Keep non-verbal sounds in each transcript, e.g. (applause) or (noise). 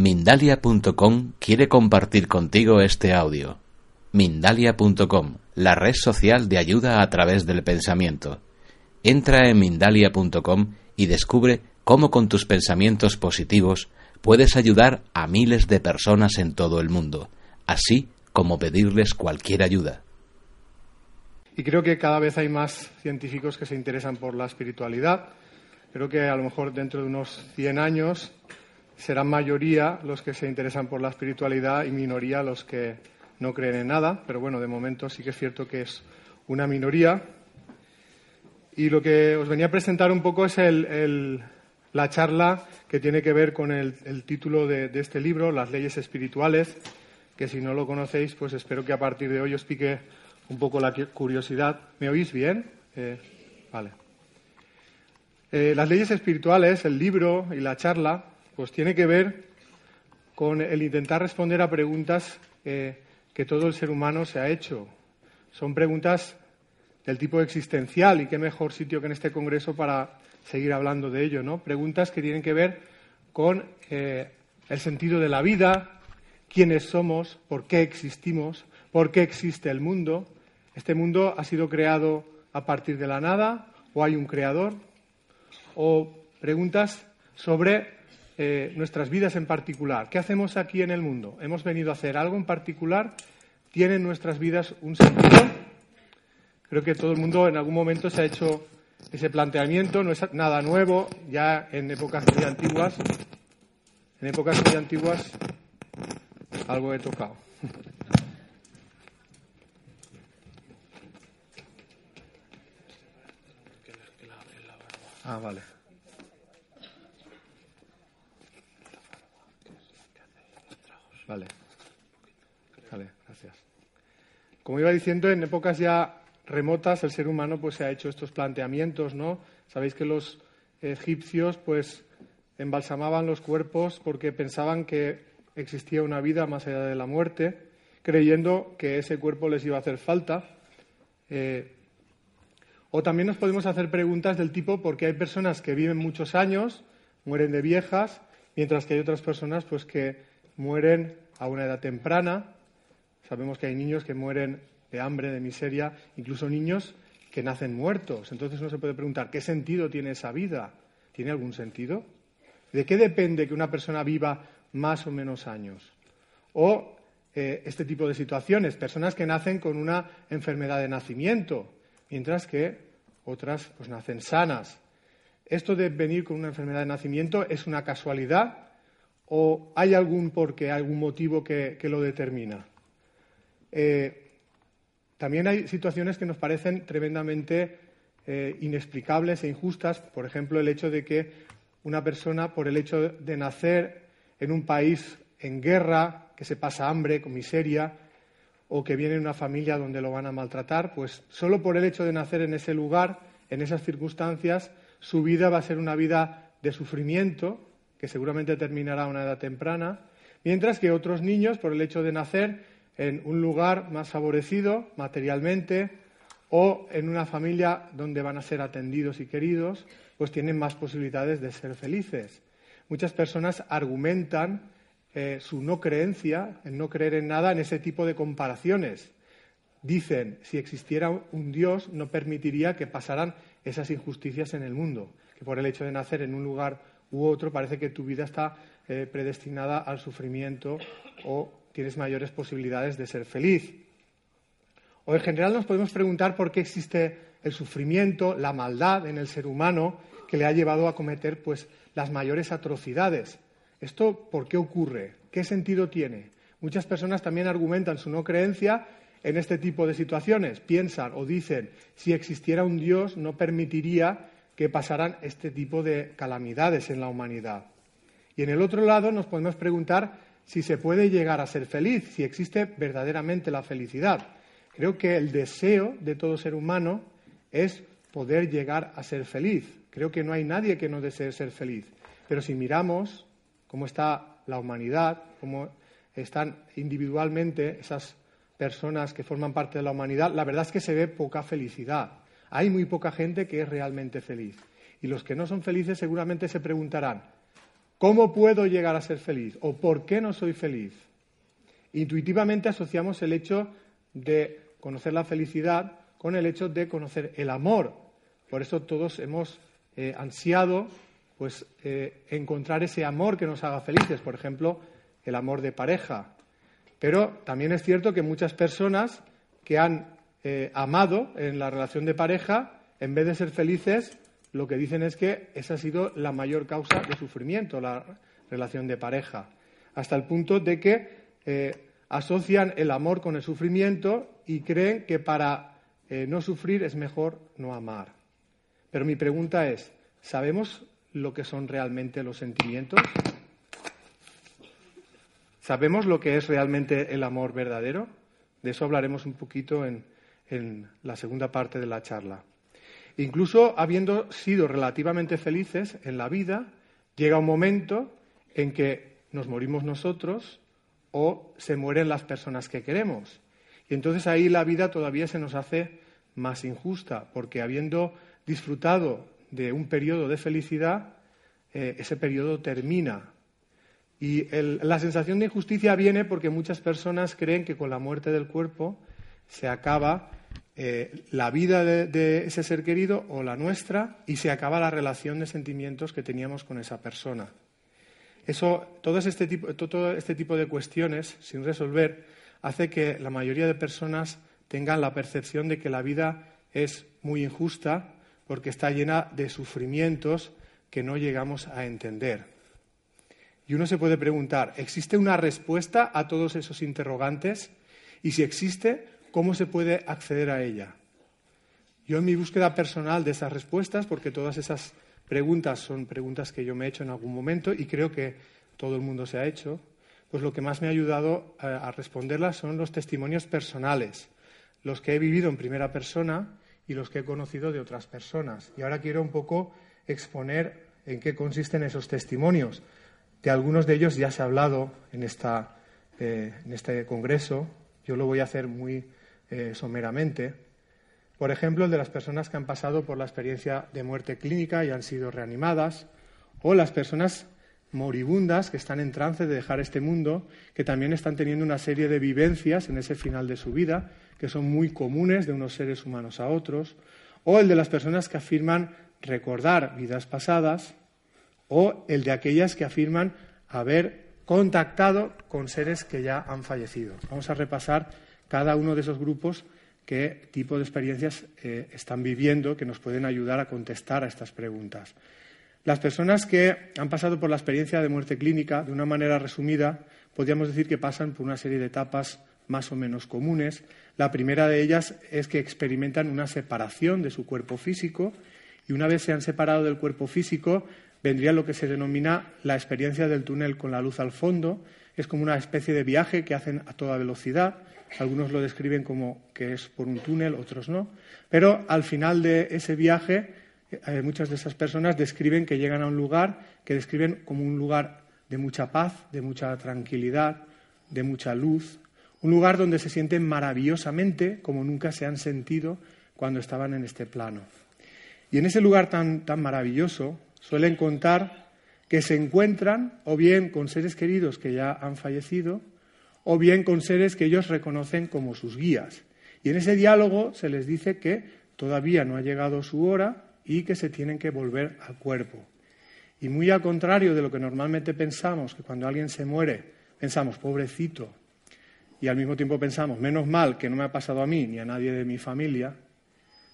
Mindalia.com quiere compartir contigo este audio. Mindalia.com, la red social de ayuda a través del pensamiento. Entra en Mindalia.com y descubre cómo con tus pensamientos positivos puedes ayudar a miles de personas en todo el mundo, así como pedirles cualquier ayuda. Y creo que cada vez hay más científicos que se interesan por la espiritualidad. Creo que a lo mejor dentro de unos 100 años serán mayoría los que se interesan por la espiritualidad y minoría los que no creen en nada. Pero bueno, de momento sí que es cierto que es una minoría. Y lo que os venía a presentar un poco es la charla que tiene que ver con el, título de, este libro, Las leyes espirituales, que si no lo conocéis, pues espero que a partir de hoy os pique un poco la curiosidad. ¿Me oís bien? Eh, vale. Eh, las leyes espirituales, el libro y la charla, pues tiene que ver con el intentar responder a preguntas eh, que todo el ser humano se ha hecho. Son preguntas del tipo existencial y qué mejor sitio que en este congreso para seguir hablando de ello, ¿no? Preguntas que tienen que ver con el sentido de la vida, quiénes somos, por qué existimos, por qué existe el mundo, ¿Este mundo ha sido creado a partir de la nada o hay un creador? O preguntas sobre eh, nuestras vidas en particular. ¿Qué hacemos aquí en el mundo? ¿Hemos venido a hacer algo en particular? ¿Tienen nuestras vidas un sentido? Creo que todo el mundo en algún momento se ha hecho ese planteamiento, no es nada nuevo, ya en épocas muy antiguas, en épocas muy antiguas algo he tocado. (laughs) Ah, vale. Vale. Vale, gracias. Como iba diciendo, en épocas ya remotas el ser humano pues se ha hecho estos planteamientos, ¿no? Sabéis que los egipcios pues embalsamaban los cuerpos porque pensaban que existía una vida más allá de la muerte, creyendo que ese cuerpo les iba a hacer falta. Eh, o también nos podemos hacer preguntas del tipo por qué hay personas que viven muchos años, mueren de viejas, mientras que hay otras personas pues, que mueren a una edad temprana. Sabemos que hay niños que mueren de hambre, de miseria, incluso niños que nacen muertos. Entonces uno se puede preguntar, ¿qué sentido tiene esa vida? ¿Tiene algún sentido? ¿De qué depende que una persona viva más o menos años? O eh, este tipo de situaciones, personas que nacen con una enfermedad de nacimiento, mientras que otras pues nacen sanas. ¿Esto de venir con una enfermedad de nacimiento es una casualidad o hay algún porqué, algún motivo que, lo determina? Eh, también hay situaciones que nos parecen tremendamente eh, inexplicables e injustas. Por ejemplo, el hecho de que una persona, por el hecho de nacer en un país en guerra, que se pasa hambre, con miseria, o que viene de una familia donde lo van a maltratar, pues solo por el hecho de nacer en ese lugar, en esas circunstancias, su vida va a ser una vida de sufrimiento, que seguramente terminará a una edad temprana, mientras que otros niños, por el hecho de nacer en un lugar más favorecido materialmente o en una familia donde van a ser atendidos y queridos, pues tienen más posibilidades de ser felices. Muchas personas argumentan eh, su no creencia, en no creer en nada, en ese tipo de comparaciones. Dicen, si existiera un Dios, no permitiría que pasaran esas injusticias en el mundo, que por el hecho de nacer en un lugar u otro parece que tu vida está eh, predestinada al sufrimiento o tienes mayores posibilidades de ser feliz. O en general nos podemos preguntar por qué existe el sufrimiento, la maldad en el ser humano que le ha llevado a cometer pues las mayores atrocidades ¿Esto por qué ocurre? ¿Qué sentido tiene? Muchas personas también argumentan su no creencia en este tipo de situaciones. Piensan o dicen, si existiera un Dios no permitiría que pasaran este tipo de calamidades en la humanidad. Y en el otro lado nos podemos preguntar si se puede llegar a ser feliz, si existe verdaderamente la felicidad. Creo que el deseo de todo ser humano es poder llegar a ser feliz. Creo que no hay nadie que no desee ser feliz. Pero si miramos cómo está la humanidad, cómo están individualmente esas personas que forman parte de la humanidad, la verdad es que se ve poca felicidad. Hay muy poca gente que es realmente feliz. Y los que no son felices seguramente se preguntarán, ¿Cómo puedo llegar a ser feliz? ¿O por qué no soy feliz? Intuitivamente asociamos el hecho de conocer la felicidad con el hecho de conocer el amor. Por eso todos hemos eh, ansiado pues, eh, encontrar ese amor que nos haga felices, por ejemplo, el amor de pareja. Pero también es cierto que muchas personas que han eh, amado en la relación de pareja, en vez de ser felices, lo que dicen es que esa ha sido la mayor causa de sufrimiento, la relación de pareja, hasta el punto de que asocian el amor con el sufrimiento y creen que para no sufrir es mejor no amar. Pero mi pregunta es, ¿sabemos lo que son realmente los sentimientos? ¿Sabemos lo que es realmente el amor verdadero? De eso hablaremos un poquito en, la segunda parte de la charla. Incluso habiendo sido relativamente felices en la vida, llega un momento en que nos morimos nosotros o se mueren las personas que queremos. Y entonces ahí la vida todavía se nos hace más injusta, porque habiendo disfrutado de un periodo de felicidad, eh, ese periodo termina. Y la sensación de injusticia viene porque muchas personas creen que con la muerte del cuerpo se acaba eh, la vida de, ese ser querido o la nuestra y se acaba la relación de sentimientos que teníamos con esa persona. Eso, todo este tipo, todo este tipo de cuestiones sin resolver hace que la mayoría de personas tengan la percepción de que la vida es muy injusta porque está llena de sufrimientos que no llegamos a entender. Y uno se puede preguntar, ¿existe una respuesta a todos esos interrogantes? Y si existe, ¿cómo se puede acceder a ella? Yo en mi búsqueda personal de esas respuestas, porque todas esas preguntas son preguntas que yo me he hecho en algún momento y creo que todo el mundo se ha hecho, pues lo que más me ha ayudado a, a responderlas son los testimonios personales, los que he vivido en primera persona y los que he conocido de otras personas. Y ahora quiero un poco exponer en qué consisten esos testimonios. De algunos de ellos ya se ha hablado en, esta, eh, en este congreso. Yo lo voy a hacer muy eh, someramente. Por ejemplo, el de las personas que han pasado por la experiencia de muerte clínica y han sido reanimadas, o las personas moribundas que están en trance de dejar este mundo, que también están teniendo una serie de vivencias en ese final de su vida que son muy comunes de unos seres humanos a otros, o el de las personas que afirman recordar vidas pasadas, o el de aquellas que afirman haber contactado con seres que ya han fallecido. Vamos a repasar cada uno de esos grupos qué tipo de experiencias eh, están viviendo que nos pueden ayudar a contestar a estas preguntas. Las personas que han pasado por la experiencia de muerte clínica, de una manera resumida, podríamos decir que pasan por una serie de etapas más o menos comunes. La primera de ellas es que experimentan una separación de su cuerpo físico y una vez se han separado del cuerpo físico vendría lo que se denomina la experiencia del túnel con la luz al fondo. Es como una especie de viaje que hacen a toda velocidad. Algunos lo describen como que es por un túnel, otros no. Pero al final de ese viaje, eh, muchas de esas personas describen que llegan a un lugar que describen como un lugar de mucha paz, de mucha tranquilidad, de mucha luz, un lugar donde se sienten maravillosamente como nunca se han sentido cuando estaban en este plano. Y en ese lugar tan, tan maravilloso suelen contar que se encuentran o bien con seres queridos que ya han fallecido o bien con seres que ellos reconocen como sus guías. Y en ese diálogo se les dice que todavía no ha llegado su hora y que se tienen que volver al cuerpo. Y muy al contrario de lo que normalmente pensamos, que cuando alguien se muere pensamos, pobrecito, y al mismo tiempo pensamos, menos mal que no me ha pasado a mí ni a nadie de mi familia,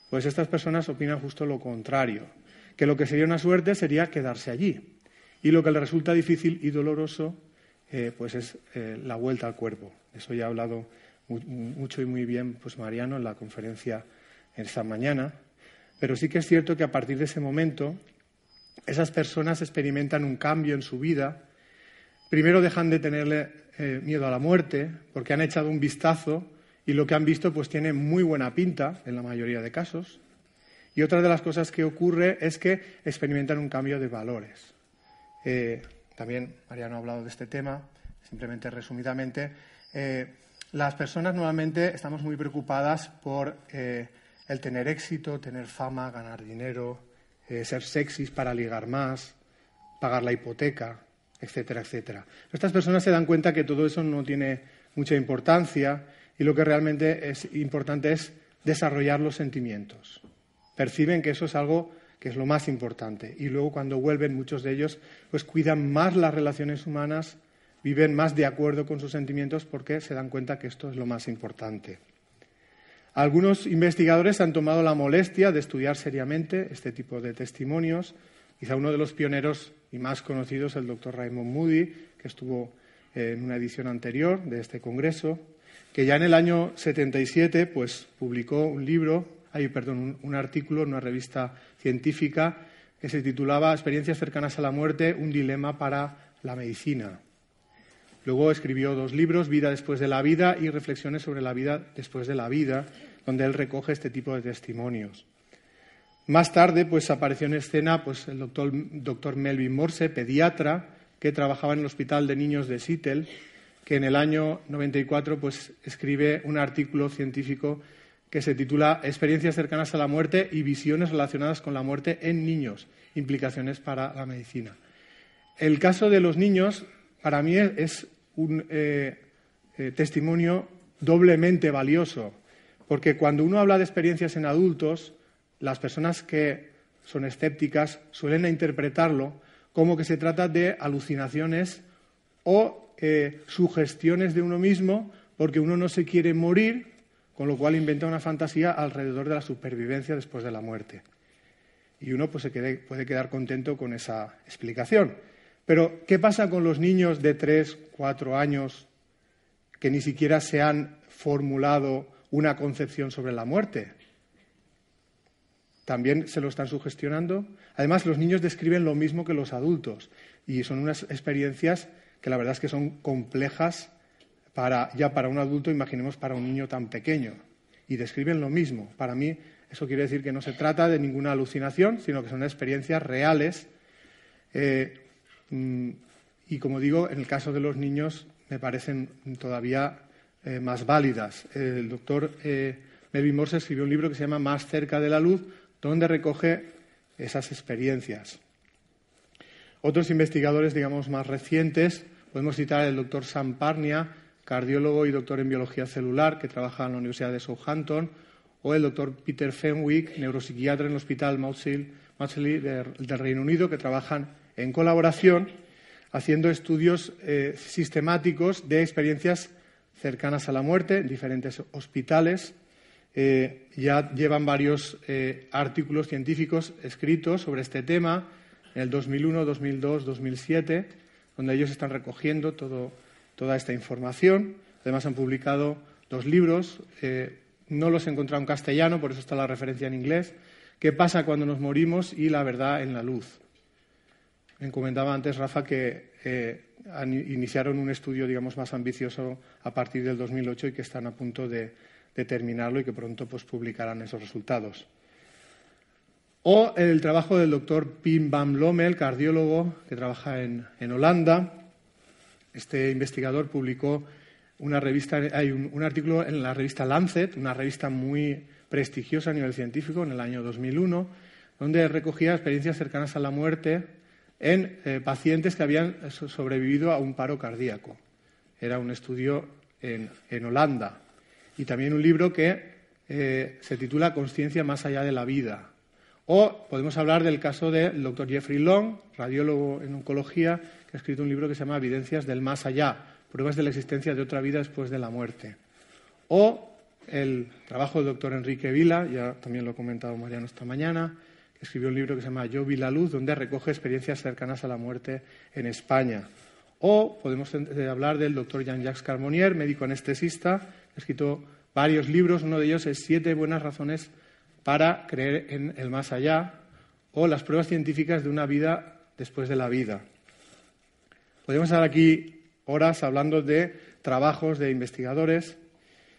pues estas personas opinan justo lo contrario, que lo que sería una suerte sería quedarse allí. Y lo que le resulta difícil y doloroso, eh, pues es eh, la vuelta al cuerpo. Eso ya ha hablado mucho y muy bien pues Mariano en la conferencia esta mañana. Pero sí que es cierto que a partir de ese momento esas personas experimentan un cambio en su vida. Primero dejan de tenerle eh, miedo a la muerte, porque han echado un vistazo y lo que han visto pues tiene muy buena pinta en la mayoría de casos. Y otra de las cosas que ocurre es que experimentan un cambio de valores. También Mariano ha hablado de este tema, simplemente resumidamente. Eh, las personas normalmente estamos muy preocupadas por el tener éxito, tener fama, ganar dinero, ser sexys para ligar más, pagar la hipoteca, etcétera, etcétera. Estas personas se dan cuenta que todo eso no tiene mucha importancia y lo que realmente es importante es desarrollar los sentimientos. Perciben que eso es algo que es lo más importante. Y luego cuando vuelven, muchos de ellos pues cuidan más las relaciones humanas, viven más de acuerdo con sus sentimientos porque se dan cuenta que esto es lo más importante. Algunos investigadores han tomado la molestia de estudiar seriamente este tipo de testimonios. Quizá uno de los pioneros y más conocidos el doctor Raymond Moody, que estuvo en una edición anterior de este congreso, que ya en el año 77 pues, publicó un libro, perdón, un artículo en una revista científica que se titulaba Experiencias cercanas a la muerte, un dilema para la medicina. Luego escribió dos libros, Vida después de la vida y Reflexiones sobre la vida después de la vida, donde él recoge este tipo de testimonios. Más tarde, pues apareció en escena pues, el doctor, doctor Melvin Morse, pediatra, que trabajaba en el Hospital de Niños de Seattle, que en el año 94 pues, escribe un artículo científico que se titula Experiencias cercanas a la muerte y visiones relacionadas con la muerte en niños, implicaciones para la medicina. El caso de los niños, para mí, es un eh, eh, testimonio doblemente valioso, porque cuando uno habla de experiencias en adultos, las personas que son escépticas suelen interpretarlo como que se trata de alucinaciones o eh, sugestiones de uno mismo porque uno no se quiere morir, con lo cual inventa una fantasía alrededor de la supervivencia después de la muerte. Y uno pues, se puede quedar contento con esa explicación. Pero, ¿qué pasa con los niños de tres, cuatro años que ni siquiera se han formulado una concepción sobre la muerte? También se lo están sugestionando. Además, los niños describen lo mismo que los adultos y son unas experiencias que la verdad es que son complejas para, ya para un adulto, imaginemos para un niño tan pequeño. Y describen lo mismo. Para mí, eso quiere decir que no se trata de ninguna alucinación, sino que son experiencias reales. Eh, mm, y como digo, en el caso de los niños me parecen todavía eh, más válidas. El doctor eh, Melvin Morse escribió un libro que se llama Más cerca de la luz, donde recoge esas experiencias. Otros investigadores, digamos, más recientes, podemos citar al doctor Sam Parnia, cardiólogo y doctor en biología celular, que trabaja en la Universidad de Southampton, o el doctor Peter Fenwick, neuropsiquiatra en el Hospital Maudsley del Reino Unido, que trabajan en colaboración haciendo estudios eh, sistemáticos de experiencias cercanas a la muerte en diferentes hospitales. Eh, ya llevan varios eh, artículos científicos escritos sobre este tema en el 2001, 2002, 2007, donde ellos están recogiendo toda esta información. Además, han publicado dos libros. Eh, no los he encontrado en castellano, por eso está la referencia en inglés. ¿Qué pasa cuando nos morimos y la verdad en la luz? Me comentaba antes, Rafa, que iniciaron un estudio, digamos, más ambicioso a partir del 2008 y que están a punto de, determinarlo y que pronto pues, publicarán esos resultados. O el trabajo del doctor Pim Van Lommel, cardiólogo que trabaja en, Holanda. Este investigador publicó una revista, hay un, artículo en la revista Lancet, una revista muy prestigiosa a nivel científico, en el año 2001, donde recogía experiencias cercanas a la muerte en eh, pacientes que habían sobrevivido a un paro cardíaco. Era un estudio en Holanda y también un libro que eh, se titula Conciencia más allá de la vida. O podemos hablar del caso del doctor Jeffrey Long, radiólogo en oncología, que ha escrito un libro que se llama Evidencias del más allá, pruebas de la existencia de otra vida después de la muerte. O el trabajo del doctor Enrique Vila, ya también lo ha comentado Mariano esta mañana, que escribió un libro que se llama Yo vi la luz, donde recoge experiencias cercanas a la muerte en España. O podemos eh, hablar del doctor Jean-Jacques Carmonier, médico anestesista, ha escrito varios libros, uno de ellos es Siete buenas razones para creer en el más allá o las pruebas científicas de una vida después de la vida. Podemos estar aquí horas hablando de trabajos de investigadores,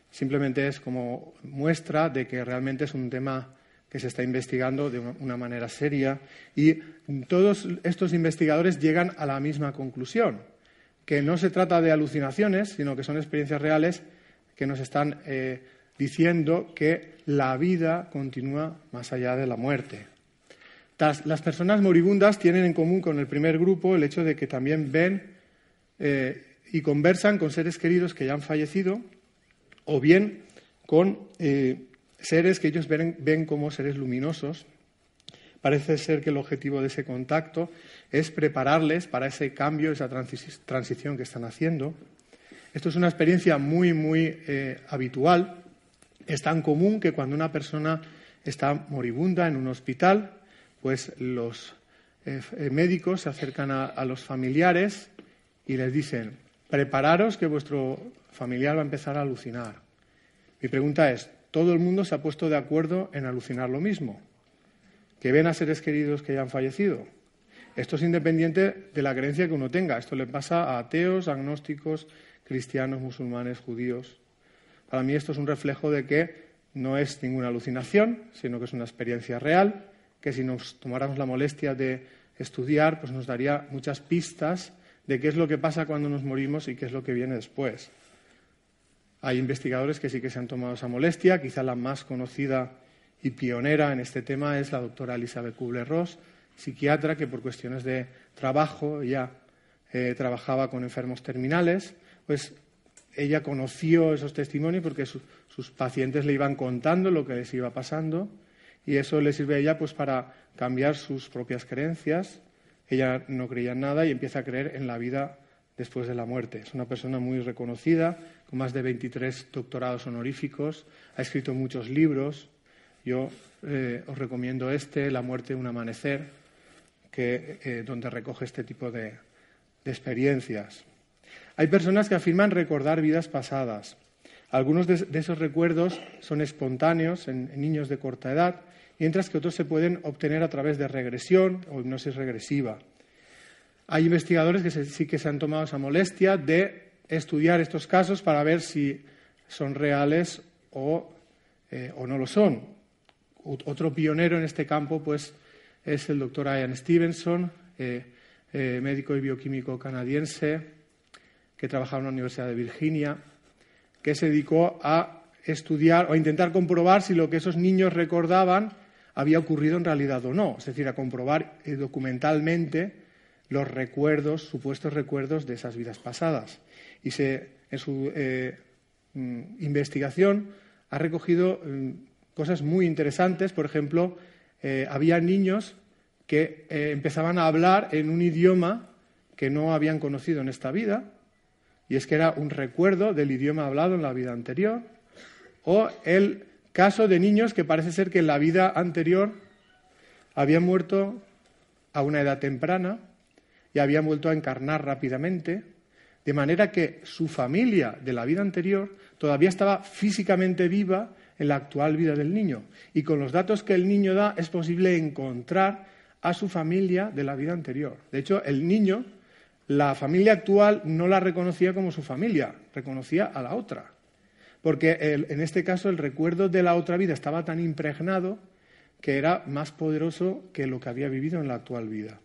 simplemente es como muestra de que realmente es un tema que se está investigando de una manera seria y todos estos investigadores llegan a la misma conclusión, que no se trata de alucinaciones, sino que son experiencias reales que nos están eh, diciendo que la vida continúa más allá de la muerte. Las personas moribundas tienen en común con el primer grupo el hecho de que también ven eh, y conversan con seres queridos que ya han fallecido o bien con eh, seres que ellos ven, como seres luminosos. Parece ser que el objetivo de ese contacto es prepararles para ese cambio, esa transición que están haciendo. Esto es una experiencia muy, muy eh, habitual. Es tan común que cuando una persona está moribunda en un hospital, pues los eh, eh, médicos se acercan a, los familiares y les dicen, prepararos que vuestro familiar va a empezar a alucinar. Mi pregunta es, ¿todo el mundo se ha puesto de acuerdo en alucinar lo mismo? ¿Que ven a seres queridos que ya han fallecido? Esto es independiente de la creencia que uno tenga. Esto le pasa a ateos, agnósticos, cristianos, musulmanes, judíos. Para mí esto es un reflejo de que no es ninguna alucinación, sino que es una experiencia real que si nos tomáramos la molestia de estudiar, pues nos daría muchas pistas de qué es lo que pasa cuando nos morimos y qué es lo que viene después. Hay investigadores que sí que se han tomado esa molestia, quizá la más conocida y pionera en este tema es la doctora Elizabeth Kubler-Ross, psiquiatra que por cuestiones de trabajo ya eh, trabajaba con enfermos terminales, pues ella conoció esos testimonios porque sus pacientes le iban contando lo que les iba pasando y eso le sirve a ella pues para cambiar sus propias creencias. Ella no creía en nada y empieza a creer en la vida después de la muerte. Es una persona muy reconocida, con más de 23 doctorados honoríficos, ha escrito muchos libros. Yo eh, os recomiendo este, La muerte de un amanecer, que, eh, donde recoge este tipo de, experiencias. Hay personas que afirman recordar vidas pasadas. Algunos de, esos recuerdos son espontáneos en niños de corta edad mientras que otros se pueden obtener a través de regresión o hipnosis regresiva. Hay investigadores que sí que se han tomado esa molestia de estudiar estos casos para ver si son reales o, eh, no lo son. Otro pionero en este campo pues, es el doctor Ian Stevenson, eh, eh, médico y bioquímico canadiense, que trabajaba en la Universidad de Virginia, que se dedicó a estudiar o a intentar comprobar si lo que esos niños recordaban había ocurrido en realidad o no, es decir, a comprobar eh, documentalmente los recuerdos, supuestos recuerdos de esas vidas pasadas. Y en su eh, mm, investigación ha recogido mm, cosas muy interesantes. Por ejemplo, eh, había niños que empezaban a hablar en un idioma que no habían conocido en esta vida, y es que era un recuerdo del idioma hablado en la vida anterior, o el Caso de niños que parece ser que en la vida anterior habían muerto a una edad temprana y habían vuelto a encarnar rápidamente, de manera que su familia de la vida anterior todavía estaba físicamente viva en la actual vida del niño. Y con los datos que el niño da es posible encontrar a su familia de la vida anterior. De hecho, el niño, la familia actual no la reconocía como su familia, reconocía a la otra porque en este caso el recuerdo de la otra vida estaba tan impregnado que era más poderoso que lo que había vivido en la actual vida.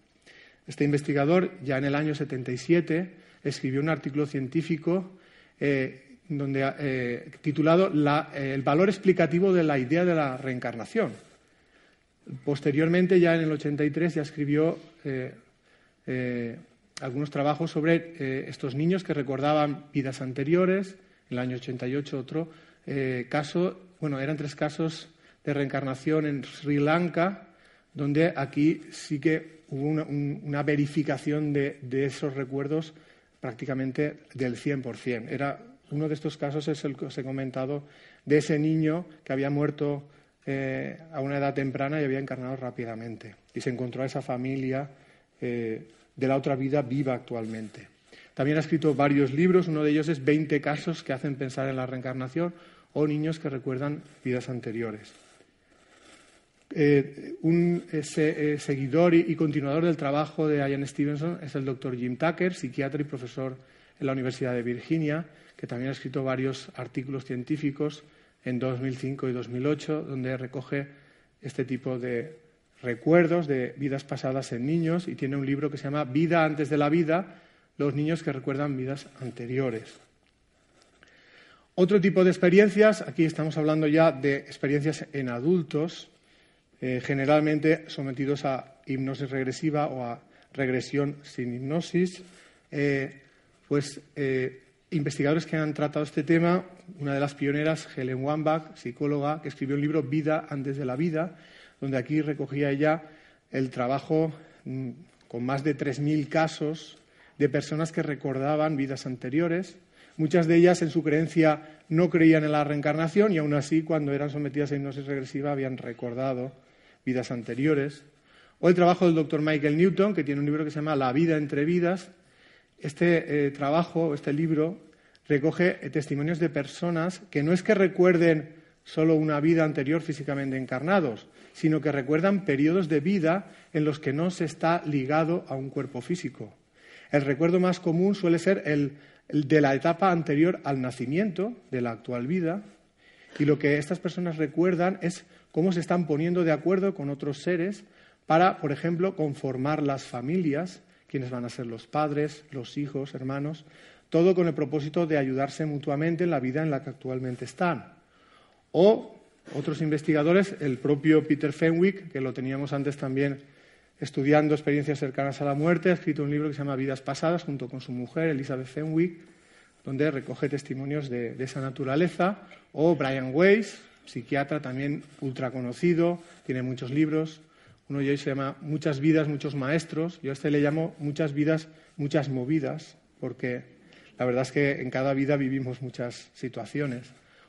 Este investigador, ya en el año 77, escribió un artículo científico eh, donde, eh, titulado eh, El valor explicativo de la idea de la reencarnación. Posteriormente, ya en el 83, ya escribió algunos trabajos sobre estos niños que recordaban vidas anteriores, el año 88 otro eh, caso, bueno, eran tres casos de reencarnación en Sri Lanka, donde aquí sí que hubo una, verificación de, esos recuerdos prácticamente del 100%. Era, uno de estos casos es el que os he comentado de ese niño que había muerto eh, a una edad temprana y había encarnado rápidamente. Y se encontró a esa familia eh, de la otra vida viva actualmente. También ha escrito varios libros, uno de ellos es 20 casos que hacen pensar en la reencarnación o niños que recuerdan vidas anteriores. Eh, un eh, seguidor y, continuador del trabajo de Ian Stevenson es el doctor Jim Tucker, psiquiatra y profesor en la Universidad de Virginia, que también ha escrito varios artículos científicos en 2005 y 2008, donde recoge este tipo de recuerdos de vidas pasadas en niños y tiene un libro que se llama Vida antes de la vida, los niños que recuerdan vidas anteriores. Otro tipo de experiencias, aquí estamos hablando ya de experiencias en adultos, eh, generalmente sometidos a hipnosis regresiva o a regresión sin hipnosis. Eh, pues investigadores que han tratado este tema, una de las pioneras, Helen Wambach, psicóloga, que escribió el libro Vida antes de la vida, donde aquí recogía ella el trabajo mm, con más de 3.000 casos de personas que recordaban vidas anteriores. Muchas de ellas, en su creencia, no creían en la reencarnación y aún así, cuando eran sometidas a hipnosis regresiva, habían recordado vidas anteriores. O el trabajo del doctor Michael Newton, que tiene un libro que se llama La vida entre vidas. Este eh, trabajo, este libro, recoge eh, testimonios de personas que no es que recuerden solo una vida anterior físicamente encarnados, sino que recuerdan periodos de vida en los que no se está ligado a un cuerpo físico. El recuerdo más común suele ser el, de la etapa anterior al nacimiento de la actual vida, y lo que estas personas recuerdan es cómo se están poniendo de acuerdo con otros seres para, por ejemplo, conformar las familias, quienes van a ser los padres, los hijos, hermanos, todo con el propósito de ayudarse mutuamente en la vida en la que actualmente están. O otros investigadores, el propio Peter Fenwick, que lo teníamos antes también estudiando experiencias cercanas a la muerte, ha escrito un libro que se llama Vidas Pasadas junto con su mujer, Elizabeth Fenwick, donde recoge testimonios de, esa naturaleza. O Brian Weiss, psiquiatra también ultra conocido, tiene muchos libros. Uno de ellos se llama Muchas vidas, muchos maestros. Yo a este le llamo Muchas vidas, muchas movidas, porque la verdad es que en cada vida vivimos muchas situaciones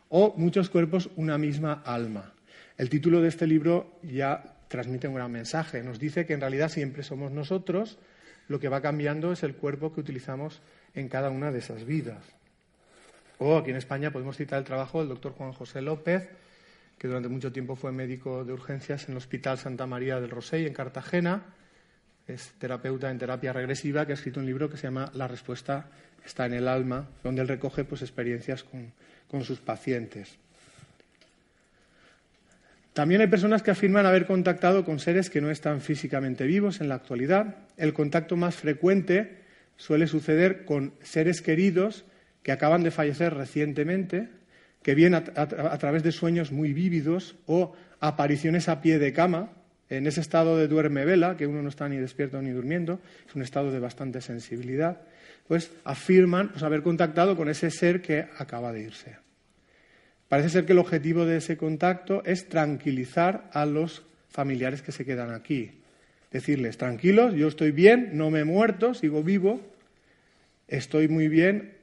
o Muchos cuerpos, una misma alma. El título de este libro ya transmite un gran mensaje. Nos dice que en realidad siempre somos nosotros, lo que va cambiando es el cuerpo que utilizamos en cada una de esas vidas. O aquí en España podemos citar el trabajo del doctor Juan José López, que durante mucho tiempo fue médico de urgencias en el Hospital Santa María del Rosell en Cartagena. Es terapeuta en terapia regresiva que ha escrito un libro que se llama La respuesta está en el alma, donde él recoge pues, experiencias con, con sus pacientes. También hay personas que afirman haber contactado con seres que no están físicamente vivos en la actualidad. El contacto más frecuente suele suceder con seres queridos que acaban de fallecer recientemente, que vienen a, través de sueños muy vívidos o apariciones a pie de cama, en ese estado de duerme vela, que uno no está ni despierto ni durmiendo, es un estado de bastante sensibilidad, pues afirman pues, haber contactado con ese ser que acaba de irse. Parece ser que el objetivo de ese contacto es tranquilizar a los familiares que se quedan aquí. Decirles, tranquilos, yo estoy bien, no me he muerto, sigo vivo, estoy muy bien,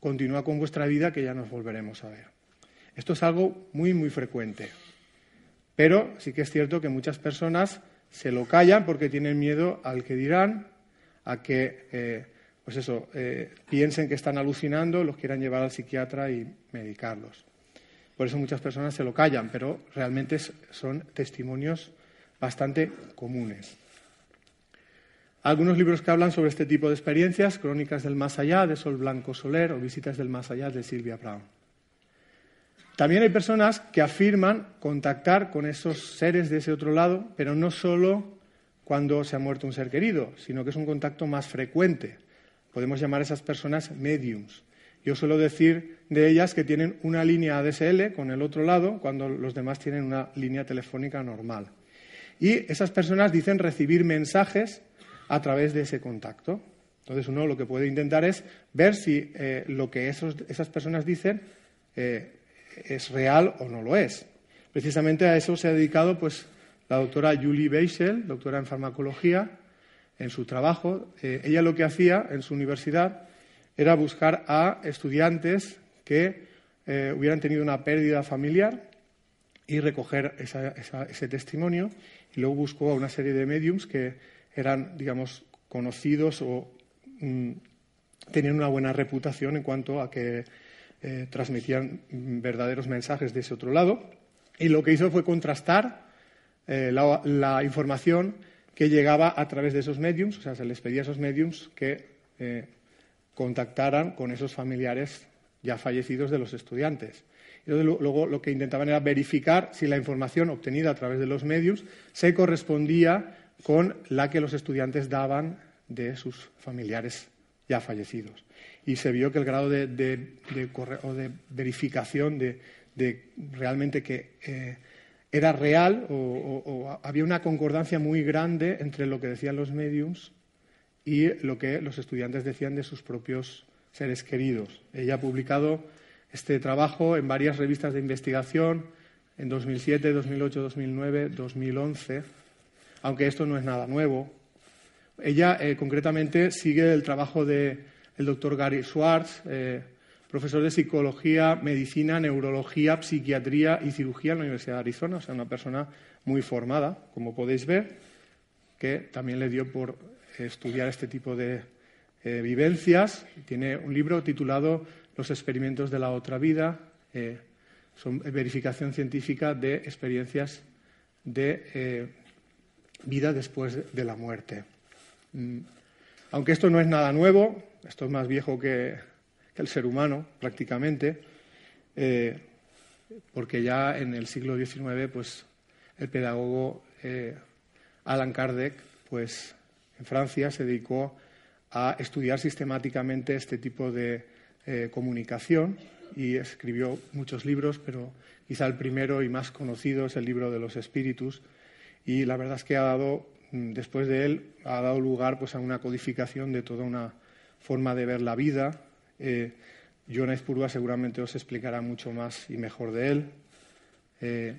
continúa con vuestra vida que ya nos volveremos a ver. Esto es algo muy, muy frecuente. Pero sí que es cierto que muchas personas se lo callan porque tienen miedo al que dirán, a que, eh, pues eso, eh, piensen que están alucinando, los quieran llevar al psiquiatra y medicarlos. Por eso muchas personas se lo callan, pero realmente son testimonios bastante comunes. Algunos libros que hablan sobre este tipo de experiencias, Crónicas del Más Allá, de Sol Blanco Soler, o Visitas del Más Allá, de Silvia Brown. También hay personas que afirman contactar con esos seres de ese otro lado, pero no solo cuando se ha muerto un ser querido, sino que es un contacto más frecuente. Podemos llamar a esas personas mediums. Yo suelo decir de ellas que tienen una línea ADSL con el otro lado cuando los demás tienen una línea telefónica normal. Y esas personas dicen recibir mensajes a través de ese contacto. Entonces uno lo que puede intentar es ver si eh, lo que esas personas dicen eh, es real o no lo es. Precisamente a eso se ha dedicado pues, la doctora Julie Beisel, doctora en farmacología, en su trabajo. Eh, ella lo que hacía en su universidad era buscar a estudiantes que eh, hubieran tenido una pérdida familiar y recoger ese testimonio. Y luego buscó a una serie de mediums que eran, digamos, conocidos o mm, tenían una buena reputación en cuanto a que eh, transmitían verdaderos mensajes de ese otro lado. Y lo que hizo fue contrastar eh, la, información que llegaba a través de esos mediums, o sea, se les pedía a esos mediums que contactaran con esos familiares ya fallecidos de los estudiantes. Y luego lo que intentaban era verificar si la información obtenida a través de los medios se correspondía con la que los estudiantes daban de sus familiares ya fallecidos. Y se vio que el grado de, de, de verificación de, realmente que eh, era real o, había una concordancia muy grande entre lo que decían los mediums y lo que los estudiantes decían de sus propios seres queridos. Ella ha publicado este trabajo en varias revistas de investigación en 2007, 2008, 2009, 2011, aunque esto no es nada nuevo. Ella eh, concretamente sigue el trabajo del doctor Gary Schwartz, eh, profesor de psicología, medicina, neurología, psiquiatría y cirugía en la Universidad de Arizona, o sea, una persona muy formada, como podéis ver, que también le dio por estudiar este tipo de eh, vivencias. Tiene un libro titulado Los experimentos de la otra vida, eh, son verificación científica de experiencias de eh, vida después de la muerte. Mm. Aunque esto no es nada nuevo, esto es más viejo que, el ser humano prácticamente, porque ya en el siglo XIX, pues el pedagogo Alan Kardec, pues en Francia se dedicó a estudiar sistemáticamente este tipo de eh, comunicación y escribió muchos libros, pero quizá el primero y más conocido es el libro de los espíritus y la verdad es que ha dado mm, después de él ha dado lugar pues a una codificación de toda una forma de ver la vida eh, Jonas Purva seguramente os explicará mucho más y mejor de él. Eh,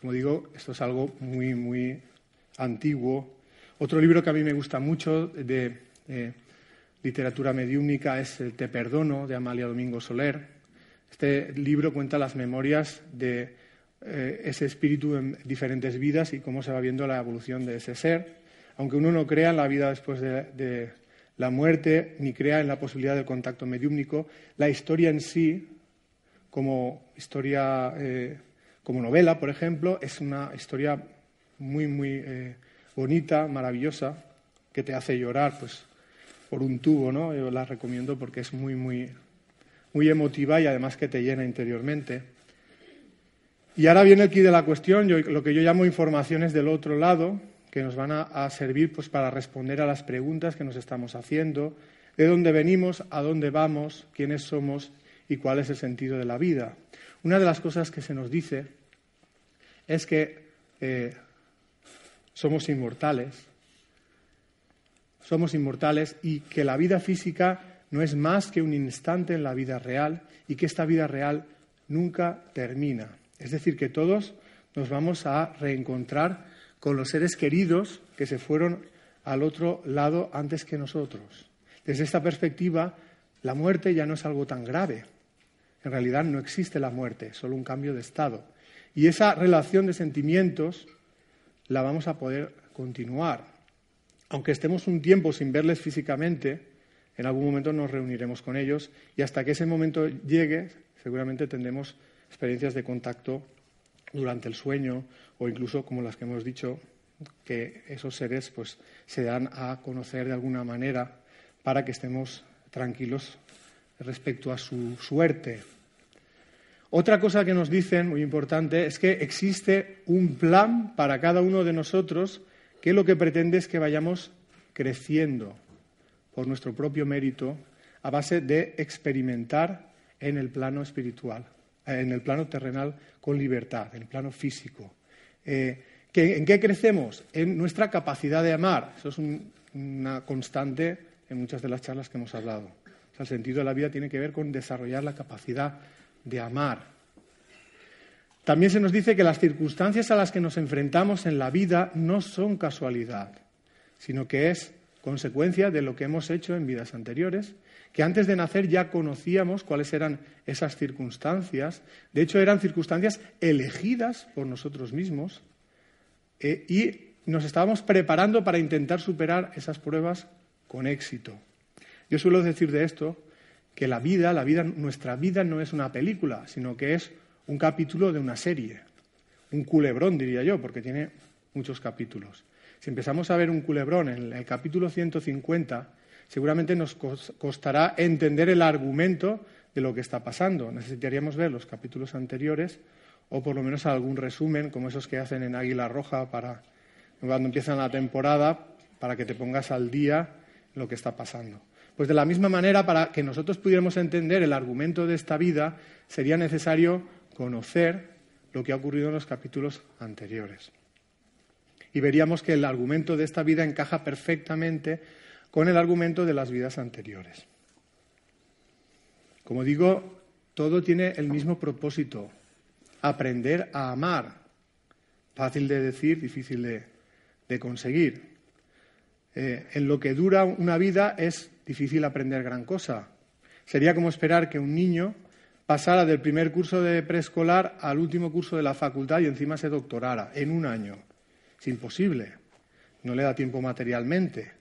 como digo, esto es algo muy, muy antiguo. Otro libro que a mí me gusta mucho de eh, literatura mediúnica es El Te Perdono de Amalia Domingo Soler. Este libro cuenta las memorias de eh, ese espíritu en diferentes vidas y cómo se va viendo la evolución de ese ser. Aunque uno no crea en la vida después de la muerte ni crea en la posibilidad del contacto mediúmnico. La historia en sí, como historia, eh, como novela, por ejemplo, es una historia muy, muy eh, bonita, maravillosa, que te hace llorar, pues, por un tubo, ¿no? Yo la recomiendo porque es muy, muy, muy emotiva y además que te llena interiormente. Y ahora viene el de la cuestión, lo que yo llamo informaciones del otro lado, que nos van a, servir pues, para responder a las preguntas que nos estamos haciendo, de dónde venimos, a dónde vamos, quiénes somos y cuál es el sentido de la vida. Una de las cosas que se nos dice es que eh, somos inmortales, somos inmortales y que la vida física no es más que un instante en la vida real y que esta vida real nunca termina. Es decir, que todos nos vamos a reencontrar con los seres queridos que se fueron al otro lado antes que nosotros. Desde esta perspectiva, la muerte ya no es algo tan grave. En realidad no existe la muerte, solo un cambio de estado. Y esa relación de sentimientos la vamos a poder continuar. Aunque estemos un tiempo sin verles físicamente, en algún momento nos reuniremos con ellos y hasta que ese momento llegue, seguramente tendremos experiencias de contacto durante el sueño o incluso, como las que hemos dicho, que esos seres pues, se dan a conocer de alguna manera para que estemos tranquilos respecto a su suerte. Otra cosa que nos dicen, muy importante, es que existe un plan para cada uno de nosotros que lo que pretende es que vayamos creciendo por nuestro propio mérito a base de experimentar en el plano espiritual en el plano terrenal con libertad, en el plano físico. Eh, ¿En qué crecemos? En nuestra capacidad de amar. Eso es una constante en muchas de las charlas que hemos hablado. el sentido de la vida tiene que ver con desarrollar la capacidad de amar. También se nos dice que las circunstancias a las que nos enfrentamos en la vida no son casualidad, sino que es consecuencia de lo que hemos hecho en vidas anteriores que antes de nacer ya conocíamos cuáles eran esas circunstancias. De hecho, eran circunstancias elegidas por nosotros mismos eh, y nos estábamos preparando para intentar superar esas pruebas con éxito. Yo suelo decir de esto que la vida, la vida, nuestra vida no es una película, sino que es un capítulo de una serie, un culebrón diría yo, porque tiene muchos capítulos. Si empezamos a ver un culebrón en el capítulo 150, seguramente nos costará entender el argumento de lo que está pasando. Necesitaríamos ver los capítulos anteriores o por lo menos algún resumen, como esos que hacen en Águila Roja para cuando empiezan la temporada, para que te pongas al día lo que está pasando. Pues de la misma manera, para que nosotros pudiéramos entender el argumento de esta vida, sería necesario conocer lo que ha ocurrido en los capítulos anteriores. Y veríamos que el argumento de esta vida encaja perfectamente con el argumento de las vidas anteriores. Como digo, todo tiene el mismo propósito, aprender a amar. Fácil de decir, difícil de, conseguir. Eh, en lo que dura una vida es difícil aprender gran cosa. Sería como esperar que un niño pasara del primer curso de preescolar al último curso de la facultad y encima se doctorara en un año. Es imposible. No le da tiempo materialmente.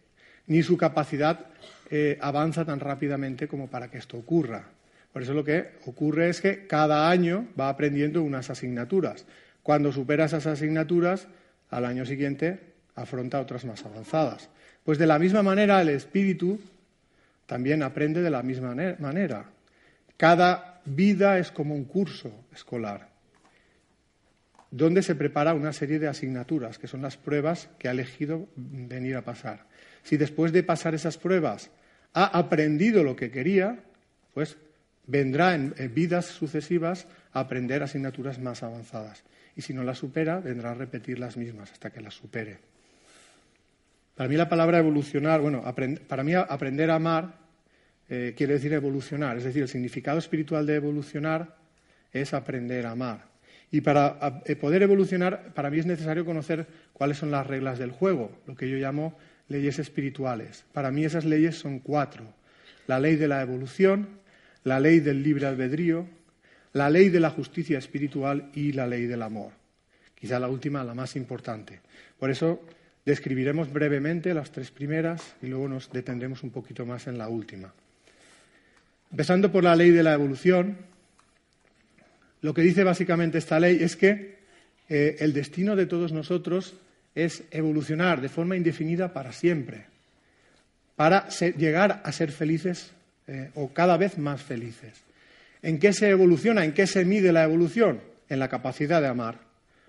Ni su capacidad eh, avanza tan rápidamente como para que esto ocurra. Por eso lo que ocurre es que cada año va aprendiendo unas asignaturas. Cuando supera esas asignaturas, al año siguiente afronta otras más avanzadas. Pues de la misma manera el espíritu también aprende de la misma manera. Cada vida es como un curso escolar, donde se prepara una serie de asignaturas, que son las pruebas que ha elegido venir a pasar. Si después de pasar esas pruebas ha aprendido lo que quería, pues vendrá en vidas sucesivas a aprender asignaturas más avanzadas. Y si no las supera, vendrá a repetir las mismas hasta que las supere. Para mí la palabra evolucionar, bueno, para mí aprender a amar eh, quiere decir evolucionar. Es decir, el significado espiritual de evolucionar es aprender a amar. Y para eh, poder evolucionar, para mí es necesario conocer cuáles son las reglas del juego, lo que yo llamo leyes espirituales. Para mí esas leyes son cuatro. La ley de la evolución, la ley del libre albedrío, la ley de la justicia espiritual y la ley del amor. Quizá la última, la más importante. Por eso describiremos brevemente las tres primeras y luego nos detendremos un poquito más en la última. Empezando por la ley de la evolución, lo que dice básicamente esta ley es que eh, el destino de todos nosotros es evolucionar de forma indefinida para siempre, para llegar a ser felices eh, o cada vez más felices. ¿En qué se evoluciona? ¿En qué se mide la evolución? En la capacidad de amar.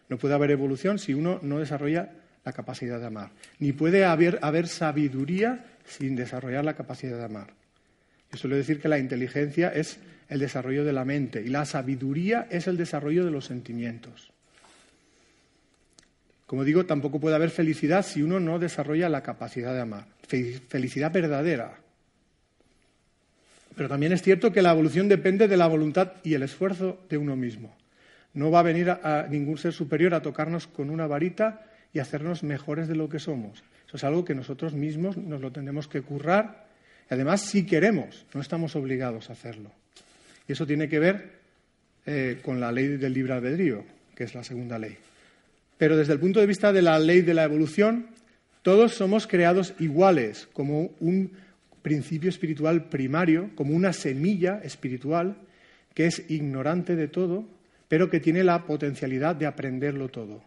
No puede haber evolución si uno no desarrolla la capacidad de amar. Ni puede haber, haber sabiduría sin desarrollar la capacidad de amar. Yo suelo decir que la inteligencia es el desarrollo de la mente y la sabiduría es el desarrollo de los sentimientos. Como digo, tampoco puede haber felicidad si uno no desarrolla la capacidad de amar. Felicidad verdadera, pero también es cierto que la evolución depende de la voluntad y el esfuerzo de uno mismo. No va a venir a, ningún ser superior a tocarnos con una varita y hacernos mejores de lo que somos. Eso es algo que nosotros mismos nos lo tenemos que currar. Y además, si queremos, no estamos obligados a hacerlo. Y eso tiene que ver eh, con la ley del libre albedrío, que es la segunda ley. Pero desde el punto de vista de la ley de la evolución, todos somos creados iguales, como un principio espiritual primario, como una semilla espiritual que es ignorante de todo, pero que tiene la potencialidad de aprenderlo todo.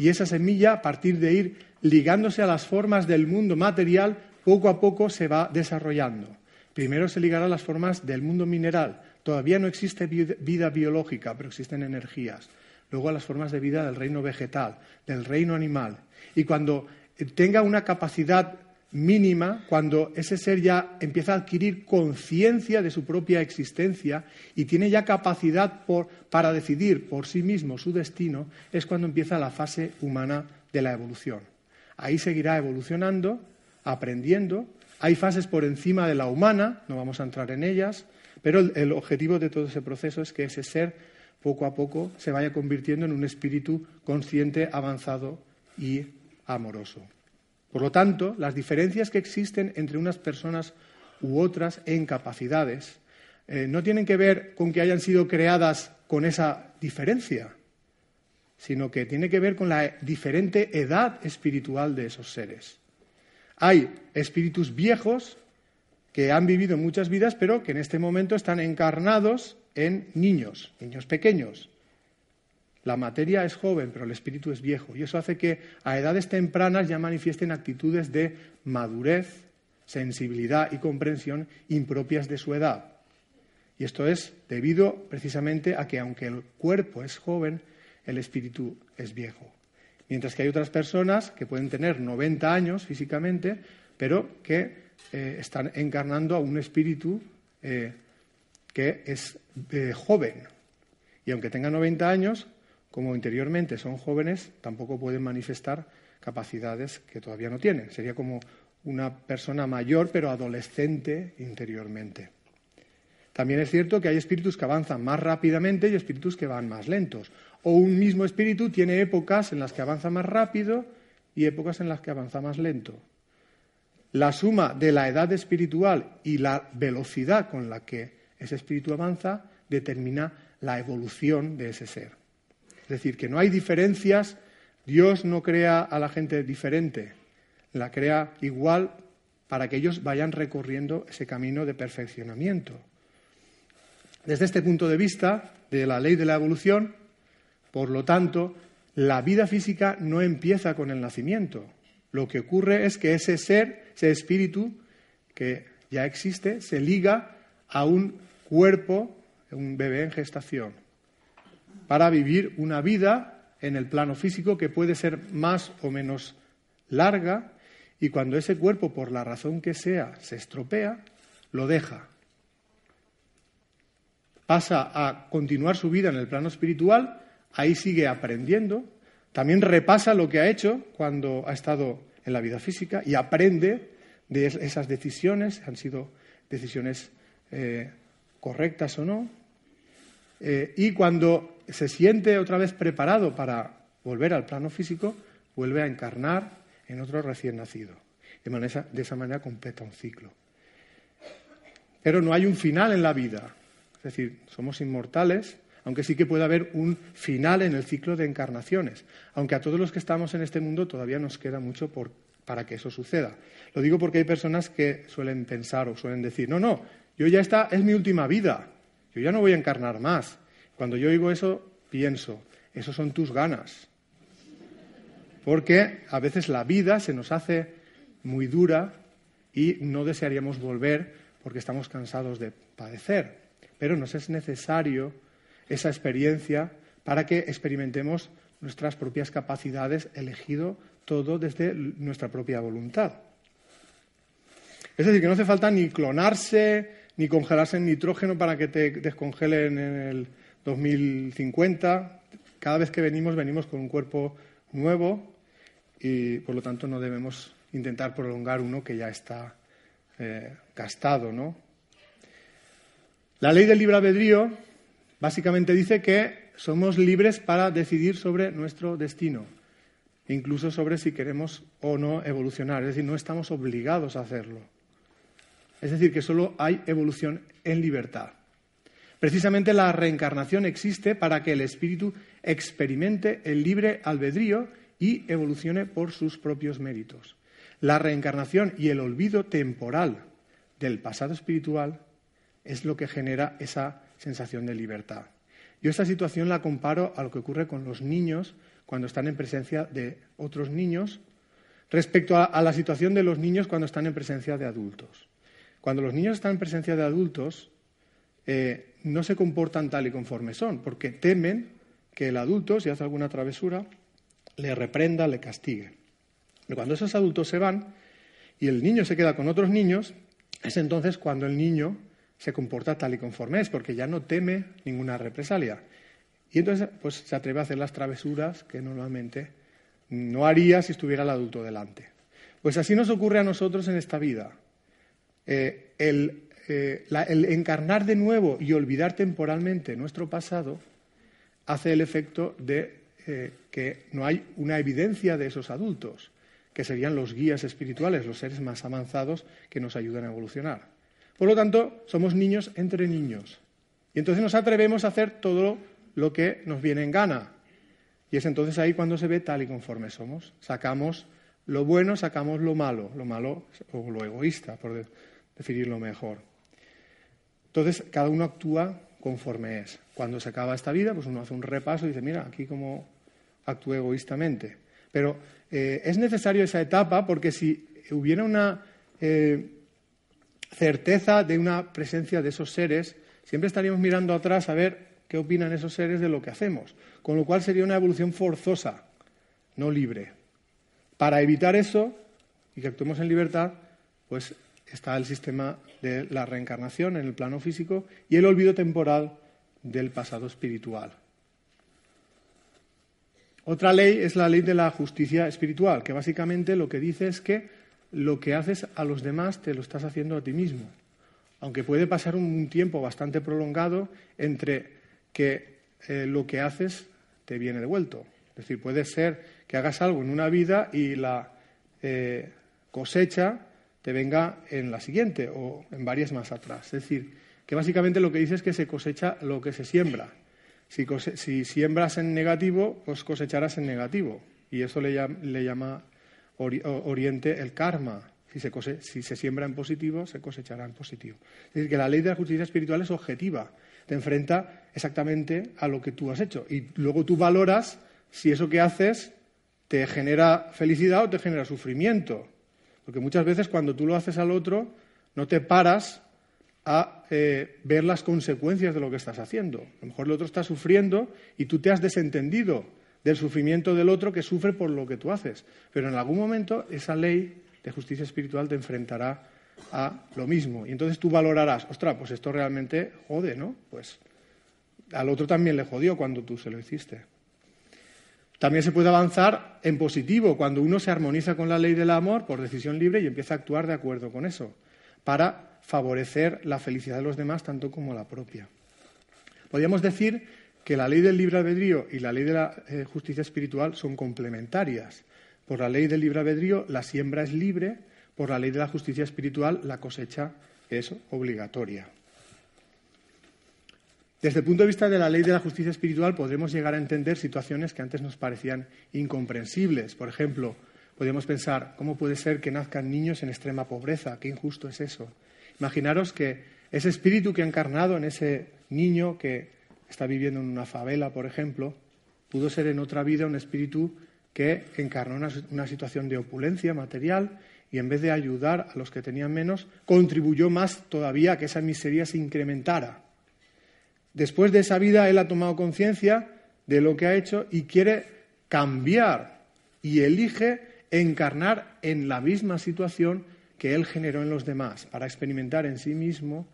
Y esa semilla, a partir de ir ligándose a las formas del mundo material, poco a poco se va desarrollando. Primero se ligará a las formas del mundo mineral. Todavía no existe vida biológica, pero existen energías. Luego a las formas de vida del reino vegetal, del reino animal. Y cuando tenga una capacidad mínima cuando ese ser ya empieza a adquirir conciencia de su propia existencia y tiene ya capacidad para decidir por sí mismo su destino, es cuando empieza la fase humana de la evolución. Ahí seguirá evolucionando, aprendiendo. Hay fases por encima de la humana, no vamos a entrar en ellas, pero el objetivo de todo ese proceso es que ese ser poco a poco se vaya convirtiendo en un espíritu consciente, avanzado y amoroso. Por lo tanto, las diferencias que existen entre unas personas u otras en capacidades eh, no tienen que ver con que hayan sido creadas con esa diferencia, sino que tiene que ver con la diferente edad espiritual de esos seres. Hay espíritus viejos que han vivido muchas vidas, pero que en este momento están encarnados en niños, niños pequeños, la materia es joven, pero el espíritu es viejo. Y eso hace que a edades tempranas ya manifiesten actitudes de madurez, sensibilidad y comprensión impropias de su edad. Y esto es debido precisamente a que aunque el cuerpo es joven, el espíritu es viejo. Mientras que hay otras personas que pueden tener 90 años físicamente, pero que eh, están encarnando a un espíritu eh, que es eh, joven. Y aunque tenga 90 años, como interiormente son jóvenes, tampoco pueden manifestar capacidades que todavía no tienen. Sería como una persona mayor pero adolescente interiormente. También es cierto que hay espíritus que avanzan más rápidamente y espíritus que van más lentos. O un mismo espíritu tiene épocas en las que avanza más rápido y épocas en las que avanza más lento. La suma de la edad espiritual y la velocidad con la que ese espíritu avanza determina la evolución de ese ser. Es decir, que no hay diferencias, Dios no crea a la gente diferente, la crea igual para que ellos vayan recorriendo ese camino de perfeccionamiento. Desde este punto de vista de la ley de la evolución, por lo tanto, la vida física no empieza con el nacimiento. Lo que ocurre es que ese ser, ese espíritu que ya existe, se liga a un cuerpo, un bebé en gestación, para vivir una vida en el plano físico que puede ser más o menos larga y cuando ese cuerpo, por la razón que sea, se estropea, lo deja. Pasa a continuar su vida en el plano espiritual, ahí sigue aprendiendo, también repasa lo que ha hecho cuando ha estado en la vida física y aprende de esas decisiones, han sido decisiones eh, correctas o no. Eh, y cuando se siente otra vez preparado para volver al plano físico, vuelve a encarnar en otro recién nacido. De, de esa manera completa un ciclo. Pero no hay un final en la vida. Es decir, somos inmortales, aunque sí que puede haber un final en el ciclo de encarnaciones. Aunque a todos los que estamos en este mundo todavía nos queda mucho para que eso suceda. Lo digo porque hay personas que suelen pensar o suelen decir, no, no, yo ya está, es mi última vida, yo ya no voy a encarnar más. Cuando yo oigo eso, pienso, eso son tus ganas. Porque a veces la vida se nos hace muy dura y no desearíamos volver porque estamos cansados de padecer. Pero nos es necesario esa experiencia para que experimentemos nuestras propias capacidades, elegido todo desde nuestra propia voluntad. Es decir, que no hace falta ni clonarse, ni congelarse en nitrógeno para que te descongelen en el 2050. Cada vez que venimos, venimos con un cuerpo nuevo y, por lo tanto, no debemos intentar prolongar uno que ya está eh, gastado, ¿no? La ley del libre albedrío básicamente dice que somos libres para decidir sobre nuestro destino, incluso sobre si queremos o no evolucionar, es decir, no estamos obligados a hacerlo. Es decir, que solo hay evolución en libertad. Precisamente la reencarnación existe para que el espíritu experimente el libre albedrío y evolucione por sus propios méritos. La reencarnación y el olvido temporal del pasado espiritual es lo que genera esa sensación de libertad. Yo esta situación la comparo a lo que ocurre con los niños cuando están en presencia de otros niños respecto a, la situación de los niños cuando están en presencia de adultos. Cuando los niños están en presencia de adultos, eh, no se comportan tal y conforme son, porque temen que el adulto, si hace alguna travesura, le reprenda, le castigue. Pero cuando esos adultos se van y el niño se queda con otros niños, es entonces cuando el niño se comporta tal y conforme es, porque ya no teme ninguna represalia. Y entonces pues, se atreve a hacer las travesuras que normalmente no haría si estuviera el adulto delante. Pues así nos ocurre a nosotros en esta vida. Eh, eh, el, encarnar de nuevo y olvidar temporalmente nuestro pasado hace el efecto de eh, que no hay una evidencia de esos adultos, que serían los guías espirituales, los seres más avanzados que nos ayudan a evolucionar. Por lo tanto, somos niños entre niños. Y entonces nos atrevemos a hacer todo lo que nos viene en gana. Y es entonces ahí cuando se ve tal y conforme somos. Sacamos lo bueno, sacamos lo malo, lo malo o lo egoísta, por definirlo mejor. Entonces, cada uno actúa conforme es. Cuando se acaba esta vida, pues uno hace un repaso y dice, mira, aquí como actúe egoístamente. Pero eh, es necesario esa etapa porque si hubiera una eh, certeza de una presencia de esos seres, siempre estaríamos mirando atrás a ver qué opinan esos seres de lo que hacemos. Con lo cual sería una evolución forzosa, no libre. Para evitar eso y que actuemos en libertad, pues está el sistema de la reencarnación en el plano físico y el olvido temporal del pasado espiritual. Otra ley es la ley de la justicia espiritual, que básicamente lo que dice es que lo que haces a los demás te lo estás haciendo a ti mismo. Aunque puede pasar un tiempo bastante prolongado entre que eh, lo que haces te viene devuelto. Es decir, puede ser que hagas algo en una vida y la eh, cosecha te venga en la siguiente o en varias más atrás. Es decir, que básicamente lo que dice es que se cosecha lo que se siembra. Si, siembras en negativo, pues cosecharás en negativo. Y eso le llama, Oriente el karma. Si se, si se, siembra en positivo, se cosechará en positivo. Es decir, que la ley de la justicia espiritual es objetiva. Te enfrenta exactamente a lo que tú has hecho. Y luego tú valoras si eso que haces te genera felicidad o te genera sufrimiento. Porque muchas veces cuando tú lo haces al otro, no te paras a eh, ver las consecuencias de lo que estás haciendo. A lo mejor el otro está sufriendo y tú te has desentendido del sufrimiento del otro que sufre por lo que tú haces. Pero en algún momento esa ley de justicia espiritual te enfrentará a lo mismo. Y entonces tú valorarás, ostras, pues esto realmente jode, ¿no? Pues al otro también le jodió cuando tú se lo hiciste. También se puede avanzar en positivo, cuando uno se armoniza con la ley del amor por decisión libre y empieza a actuar de acuerdo con eso, para favorecer la felicidad de los demás tanto como la propia. Podríamos decir que la ley del libre albedrío y la ley de la eh, justicia espiritual son complementarias. Por la ley del libre albedrío la siembra es libre, por la ley de la justicia espiritual la cosecha es obligatoria. Desde el punto de vista de la ley de la justicia espiritual podremos llegar a entender situaciones que antes nos parecían incomprensibles. Por ejemplo, podríamos pensar, ¿cómo puede ser que nazcan niños en extrema pobreza? Qué injusto es eso. Imaginaros que ese espíritu que ha encarnado en ese niño que está viviendo en una favela, por ejemplo, pudo ser en otra vida un espíritu que encarnó una, situación de opulencia material y en vez de ayudar a los que tenían menos, contribuyó más todavía a que esa miseria se incrementara. Después de esa vida, él ha tomado conciencia de lo que ha hecho y quiere cambiar y elige encarnar en la misma situación que Él generó en los demás para experimentar en sí mismo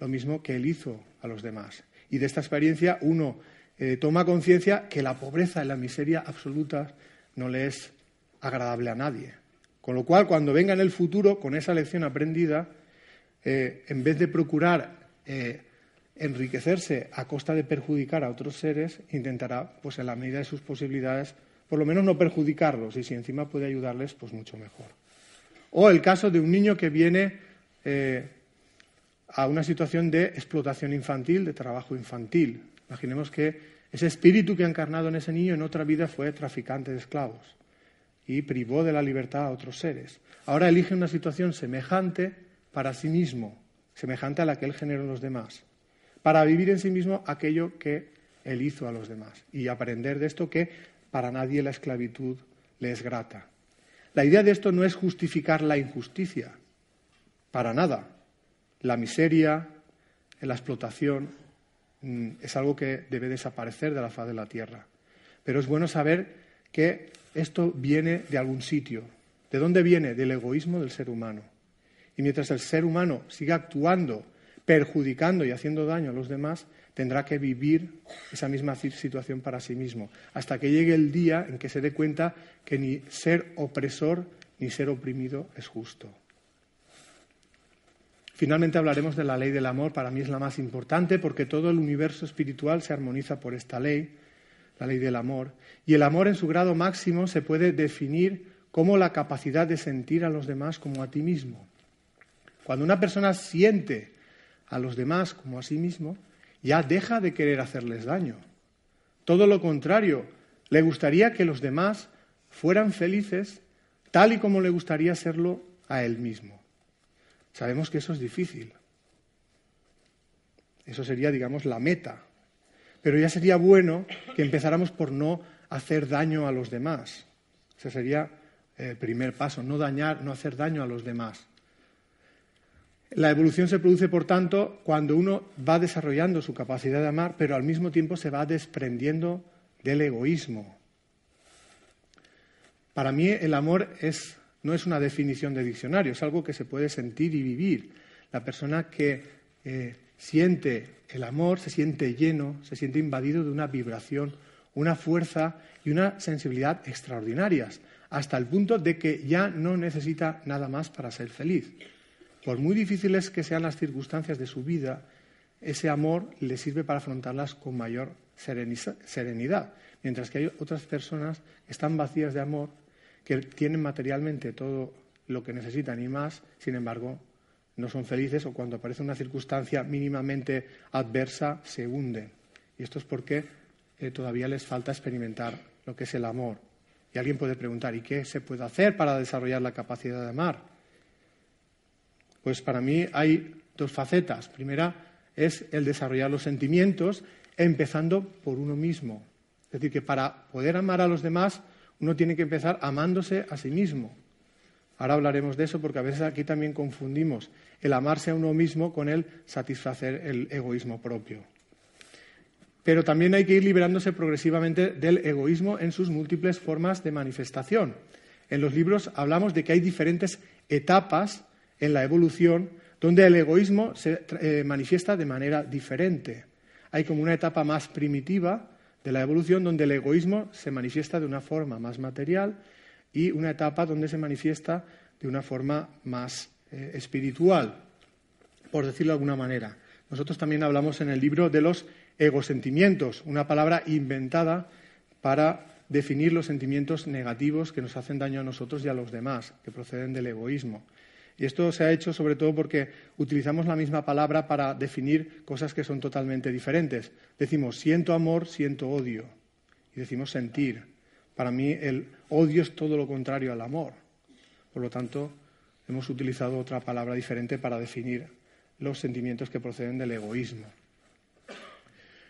lo mismo que Él hizo a los demás. Y de esta experiencia uno eh, toma conciencia que la pobreza y la miseria absoluta no le es agradable a nadie. Con lo cual, cuando venga en el futuro, con esa lección aprendida, eh, en vez de procurar eh, enriquecerse a costa de perjudicar a otros seres, intentará, pues en la medida de sus posibilidades, por lo menos no perjudicarlos y si encima puede ayudarles, pues mucho mejor. O el caso de un niño que viene eh, a una situación de explotación infantil, de trabajo infantil. Imaginemos que ese espíritu que ha encarnado en ese niño en otra vida fue traficante de esclavos y privó de la libertad a otros seres. Ahora elige una situación semejante para sí mismo, semejante a la que él generó en los demás, para vivir en sí mismo aquello que él hizo a los demás y aprender de esto que para nadie la esclavitud le es grata. La idea de esto no es justificar la injusticia, para nada. La miseria, la explotación, mm, es algo que debe desaparecer de la faz de la tierra. Pero es bueno saber que esto viene de algún sitio. ¿De dónde viene? Del egoísmo del ser humano. Y mientras el ser humano siga actuando, perjudicando y haciendo daño a los demás, tendrá que vivir esa misma situación para sí mismo, hasta que llegue el día en que se dé cuenta que ni ser opresor ni ser oprimido es justo. Finalmente hablaremos de la ley del amor, para mí es la más importante porque todo el universo espiritual se armoniza por esta ley, la ley del amor, y el amor en su grado máximo se puede definir como la capacidad de sentir a los demás como a ti mismo. Cuando una persona siente a los demás como a sí mismo, ya deja de querer hacerles daño. Todo lo contrario, le gustaría que los demás fueran felices tal y como le gustaría serlo a él mismo. Sabemos que eso es difícil. Eso sería, digamos, la meta. Pero ya sería bueno que empezáramos por no hacer daño a los demás. Ese sería el primer paso, no dañar, no hacer daño a los demás. La evolución se produce, por tanto, cuando uno va desarrollando su capacidad de amar, pero al mismo tiempo se va desprendiendo del egoísmo. Para mí el amor no es una definición de diccionario, es algo que se puede sentir y vivir. La persona que eh, siente el amor se siente lleno, se siente invadido de una vibración una fuerza y una sensibilidad extraordinarias, hasta el punto de que ya no necesita nada más para ser feliz. Por muy difíciles que sean las circunstancias de su vida, ese amor le sirve para afrontarlas con mayor serenidad, mientras que hay otras personas que están vacías de amor, que tienen materialmente todo lo que necesitan y más, sin embargo, no son felices o cuando aparece una circunstancia mínimamente adversa se hunden. Y esto es porque eh, todavía les falta experimentar lo que es el amor. Y alguien puede preguntar, ¿y qué se puede hacer para desarrollar la capacidad de amar? Pues para mí hay dos facetas. Primera es el desarrollar los sentimientos, empezando por uno mismo. Es decir, que para poder amar a los demás, uno tiene que empezar amándose a sí mismo. Ahora hablaremos de eso porque a veces aquí también confundimos el amarse a uno mismo con el satisfacer el egoísmo propio. Pero también hay que ir liberándose progresivamente del egoísmo en sus múltiples formas de manifestación. En los libros hablamos de que hay diferentes etapas en la evolución donde el egoísmo se eh, manifiesta de manera diferente. Hay como una etapa más primitiva de la evolución donde el egoísmo se manifiesta de una forma más material y una etapa donde se manifiesta de una forma más eh, espiritual, por decirlo de alguna manera. Nosotros también hablamos en el libro de los egosentimientos, una palabra inventada para definir los sentimientos negativos que nos hacen daño a nosotros y a los demás, que proceden del egoísmo. Y esto se ha hecho sobre todo porque utilizamos la misma palabra para definir cosas que son totalmente diferentes. Decimos siento amor, siento odio. Y decimos sentir. Para mí el odio es todo lo contrario al amor. Por lo tanto, hemos utilizado otra palabra diferente para definir los sentimientos que proceden del egoísmo.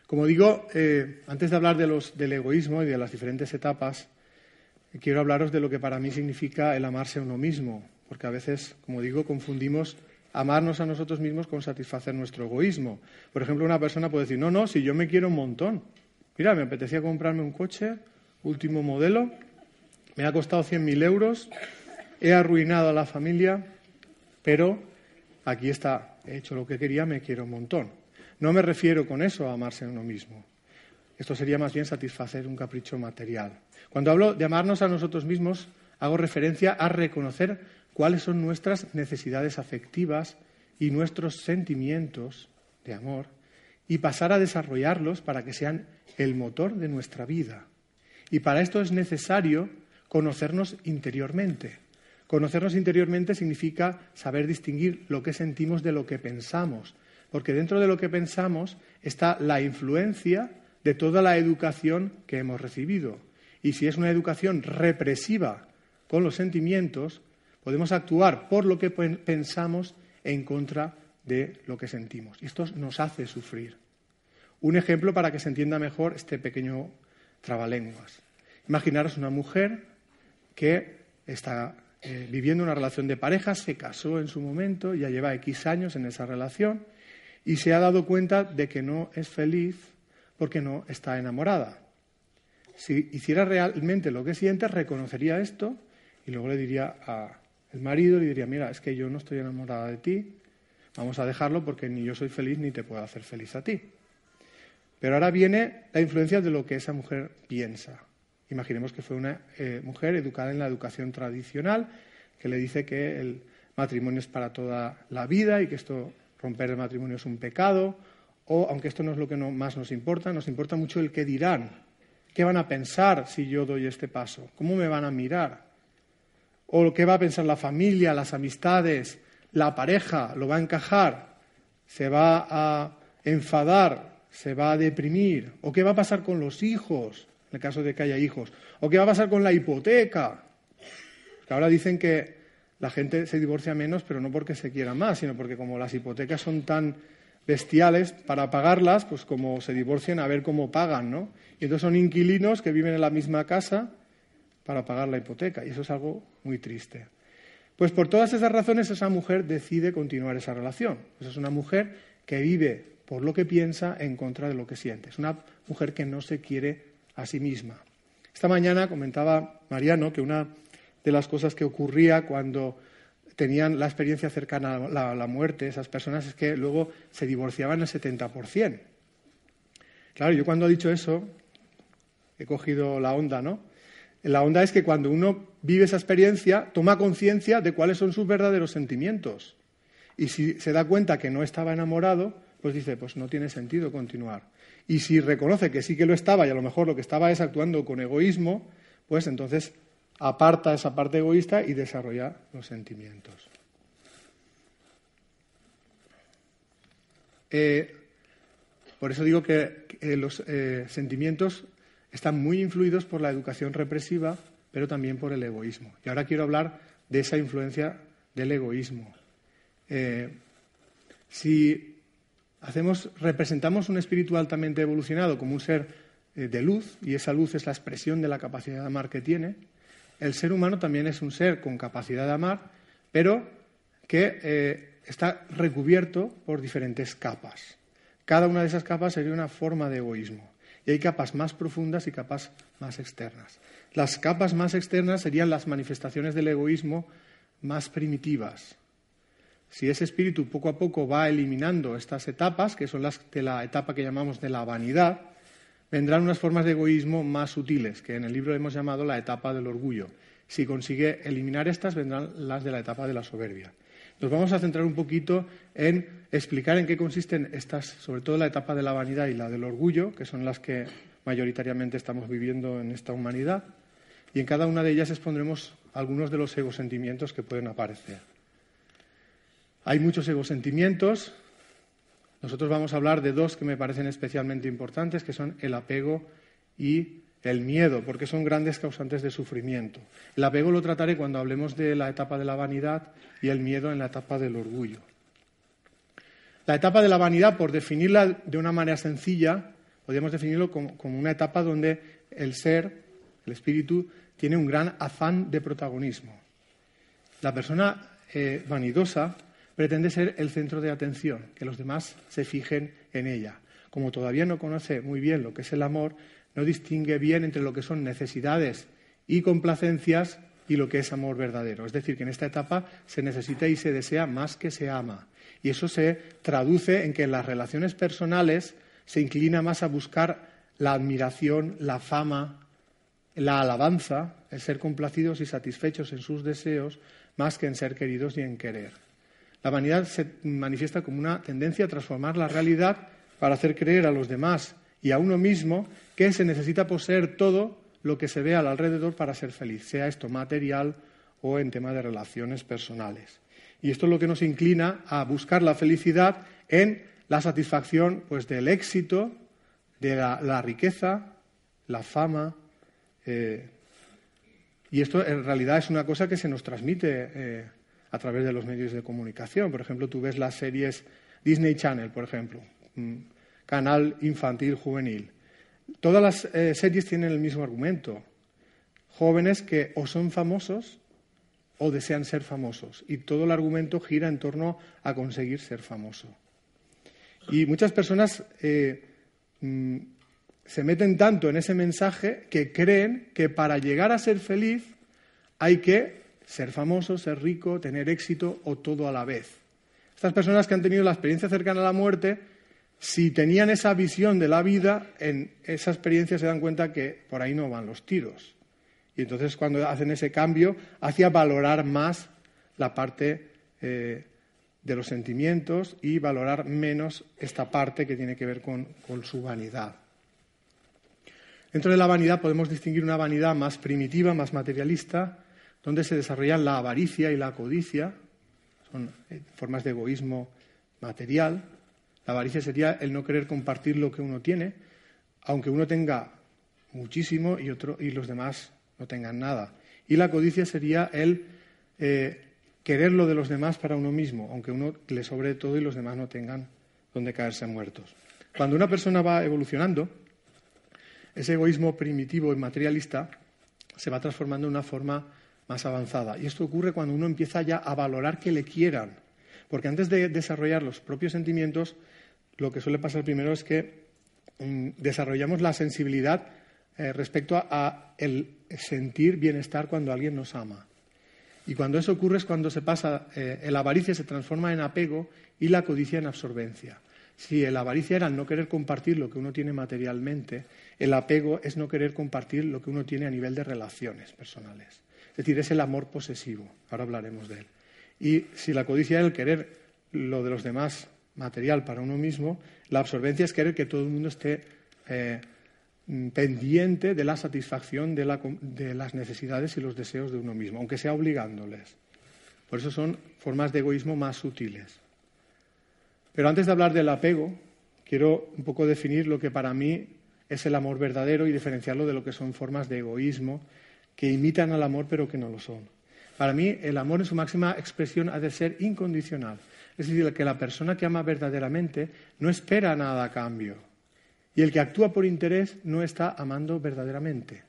Como digo, eh, antes de hablar del egoísmo y de las diferentes etapas, quiero hablaros de lo que para mí significa el amarse a uno mismo, porque a veces, como digo, confundimos amarnos a nosotros mismos con satisfacer nuestro egoísmo. Por ejemplo, una persona puede decir, no, no, si yo me quiero un montón. Mira, me apetecía comprarme un coche, último modelo, me ha costado 100.000 euros, he arruinado a la familia, pero aquí está, he hecho lo que quería, me quiero un montón. No me refiero con eso a amarse a uno mismo. Esto sería más bien satisfacer un capricho material. Cuando hablo de amarnos a nosotros mismos, hago referencia a reconocer cuáles son nuestras necesidades afectivas y nuestros sentimientos de amor y pasar a desarrollarlos para que sean el motor de nuestra vida. Y para esto es necesario conocernos interiormente. Conocernos interiormente significa saber distinguir lo que sentimos de lo que pensamos, porque dentro de lo que pensamos está la influencia de toda la educación que hemos recibido. Y si es una educación represiva con los sentimientos, podemos actuar por lo que pensamos en contra de lo que sentimos. Y esto nos hace sufrir. Un ejemplo para que se entienda mejor este pequeño trabalenguas. Imaginaros una mujer que está eh, viviendo una relación de pareja, se casó en su momento, ya lleva X años en esa relación y se ha dado cuenta de que no es feliz porque no está enamorada. Si hiciera realmente lo que siente, reconocería esto y luego le diría al marido, le diría, mira, es que yo no estoy enamorada de ti, vamos a dejarlo porque ni yo soy feliz ni te puedo hacer feliz a ti. Pero ahora viene la influencia de lo que esa mujer piensa. Imaginemos que fue una eh, mujer educada en la educación tradicional, que le dice que el matrimonio es para toda la vida y que esto, romper el matrimonio es un pecado, o, aunque esto no es lo que más nos importa, nos importa mucho el qué dirán, qué van a pensar si yo doy este paso, cómo me van a mirar, o qué va a pensar la familia, las amistades, la pareja, lo va a encajar, se va a enfadar, se va a deprimir, o qué va a pasar con los hijos, en el caso de que haya hijos. ¿O qué va a pasar con la hipoteca? Que ahora dicen que la gente se divorcia menos, pero no porque se quiera más, sino porque como las hipotecas son tan bestiales, para pagarlas, pues como se divorcian, a ver cómo pagan, ¿no? Y entonces son inquilinos que viven en la misma casa para pagar la hipoteca, y eso es algo muy triste. Pues por todas esas razones esa mujer decide continuar esa relación. Pues es una mujer que vive por lo que piensa en contra de lo que siente. Es una mujer que no se quiere a sí misma. Esta mañana comentaba Mariano que una de las cosas que ocurría cuando tenían la experiencia cercana a la, muerte, esas personas, es que luego se divorciaban el 70%. Claro, yo cuando he dicho eso, he cogido la onda, ¿no? La onda es que cuando uno vive esa experiencia, toma conciencia de cuáles son sus verdaderos sentimientos. Y si se da cuenta que no estaba enamorado, pues dice, pues no tiene sentido continuar. Y si reconoce que sí que lo estaba y a lo mejor lo que estaba es actuando con egoísmo, pues entonces aparta esa parte egoísta y desarrolla los sentimientos. Eh, por eso digo que los eh, sentimientos están muy influidos por la educación represiva, pero también por el egoísmo. Y ahora quiero hablar de esa influencia del egoísmo. Eh, si hacemos, representamos un espíritu altamente evolucionado como un ser eh, de luz, y esa luz es la expresión de la capacidad de amar que tiene, el ser humano también es un ser con capacidad de amar, pero que eh, está recubierto por diferentes capas. Cada una de esas capas sería una forma de egoísmo. Y hay capas más profundas y capas más externas. Las capas más externas serían las manifestaciones del egoísmo más primitivas. Si ese espíritu poco a poco va eliminando estas etapas, que son las de la etapa que llamamos de la vanidad, vendrán unas formas de egoísmo más sutiles, que en el libro hemos llamado la etapa del orgullo. Si consigue eliminar estas, vendrán las de la etapa de la soberbia. Nos vamos a centrar un poquito en explicar en qué consisten estas, sobre todo la etapa de la vanidad y la del orgullo, que son las que mayoritariamente estamos viviendo en esta humanidad, y en cada una de ellas expondremos algunos de los egosentimientos que pueden aparecer. Hay muchos egosentimientos. Nosotros vamos a hablar de dos que me parecen especialmente importantes, que son el apego y el miedo, porque son grandes causantes de sufrimiento. El apego lo trataré cuando hablemos de la etapa de la vanidad y el miedo en la etapa del orgullo. La etapa de la vanidad, por definirla de una manera sencilla, podríamos definirlo como, una etapa donde el ser, el espíritu, tiene un gran afán de protagonismo. La persona eh, vanidosa pretende ser el centro de atención, que los demás se fijen en ella. Como todavía no conoce muy bien lo que es el amor, no distingue bien entre lo que son necesidades y complacencias y lo que es amor verdadero. Es decir, que en esta etapa se necesita y se desea más que se ama. Y eso se traduce en que en las relaciones personales se inclina más a buscar la admiración, la fama, la alabanza, el ser complacidos y satisfechos en sus deseos, más que en ser queridos y en querer. La vanidad se manifiesta como una tendencia a transformar la realidad para hacer creer a los demás y a uno mismo que se necesita poseer todo lo que se ve al alrededor para ser feliz, sea esto material o en tema de relaciones personales. Y esto es lo que nos inclina a buscar la felicidad en la satisfacción pues, del éxito, de la, riqueza, la fama. Eh, y esto en realidad es una cosa que se nos transmite eh, a través de los medios de comunicación. Por ejemplo, tú ves las series Disney Channel, por ejemplo. Mm, canal infantil juvenil. Todas las eh, series tienen el mismo argumento. Jóvenes que o son famosos o desean ser famosos. Y todo el argumento gira en torno a conseguir ser famoso. Y muchas personas eh, mm, se meten tanto en ese mensaje que creen que para llegar a ser feliz hay que ser famoso, ser rico, tener éxito o todo a la vez. Estas personas que han tenido la experiencia cercana a la muerte si tenían esa visión de la vida, en esa experiencia se dan cuenta que por ahí no van los tiros. Y entonces cuando hacen ese cambio, hacía valorar más la parte eh, de los sentimientos y valorar menos esta parte que tiene que ver con, con su vanidad. Dentro de la vanidad podemos distinguir una vanidad más primitiva, más materialista, donde se desarrollan la avaricia y la codicia, son eh, formas de egoísmo material, la avaricia sería el no querer compartir lo que uno tiene, aunque uno tenga muchísimo y, otro, y los demás no tengan nada. Y la codicia sería el eh, querer lo de los demás para uno mismo, aunque uno le sobre todo y los demás no tengan donde caerse muertos. Cuando una persona va evolucionando, ese egoísmo primitivo y materialista se va transformando en una forma más avanzada. Y esto ocurre cuando uno empieza ya a valorar que le quieran. Porque antes de desarrollar los propios sentimientos, lo que suele pasar primero es que mm, desarrollamos la sensibilidad eh, respecto a, el sentir bienestar cuando alguien nos ama. Y cuando eso ocurre es cuando se pasa, eh, el avaricia se transforma en apego y la codicia en absorbencia. si la avaricia era no querer compartir lo que uno tiene materialmente, el apego es no querer compartir lo que uno tiene a nivel de relaciones personales. Es decir, es el amor posesivo. Ahora hablaremos de él. Y si la codicia es el querer lo de los demás material para uno mismo, la absorbencia es querer que todo el mundo esté eh, pendiente de la satisfacción de, de las necesidades y los deseos de uno mismo, aunque sea obligándoles. Por eso son formas de egoísmo más sutiles. Pero antes de hablar del apego, quiero un poco definir lo que para mí es el amor verdadero y diferenciarlo de lo que son formas de egoísmo que imitan al amor pero que no lo son. Para mí, el amor en su máxima expresión ha de ser incondicional. Es decir, que la persona que ama verdaderamente no espera nada a cambio. Y el que actúa por interés no está amando verdaderamente.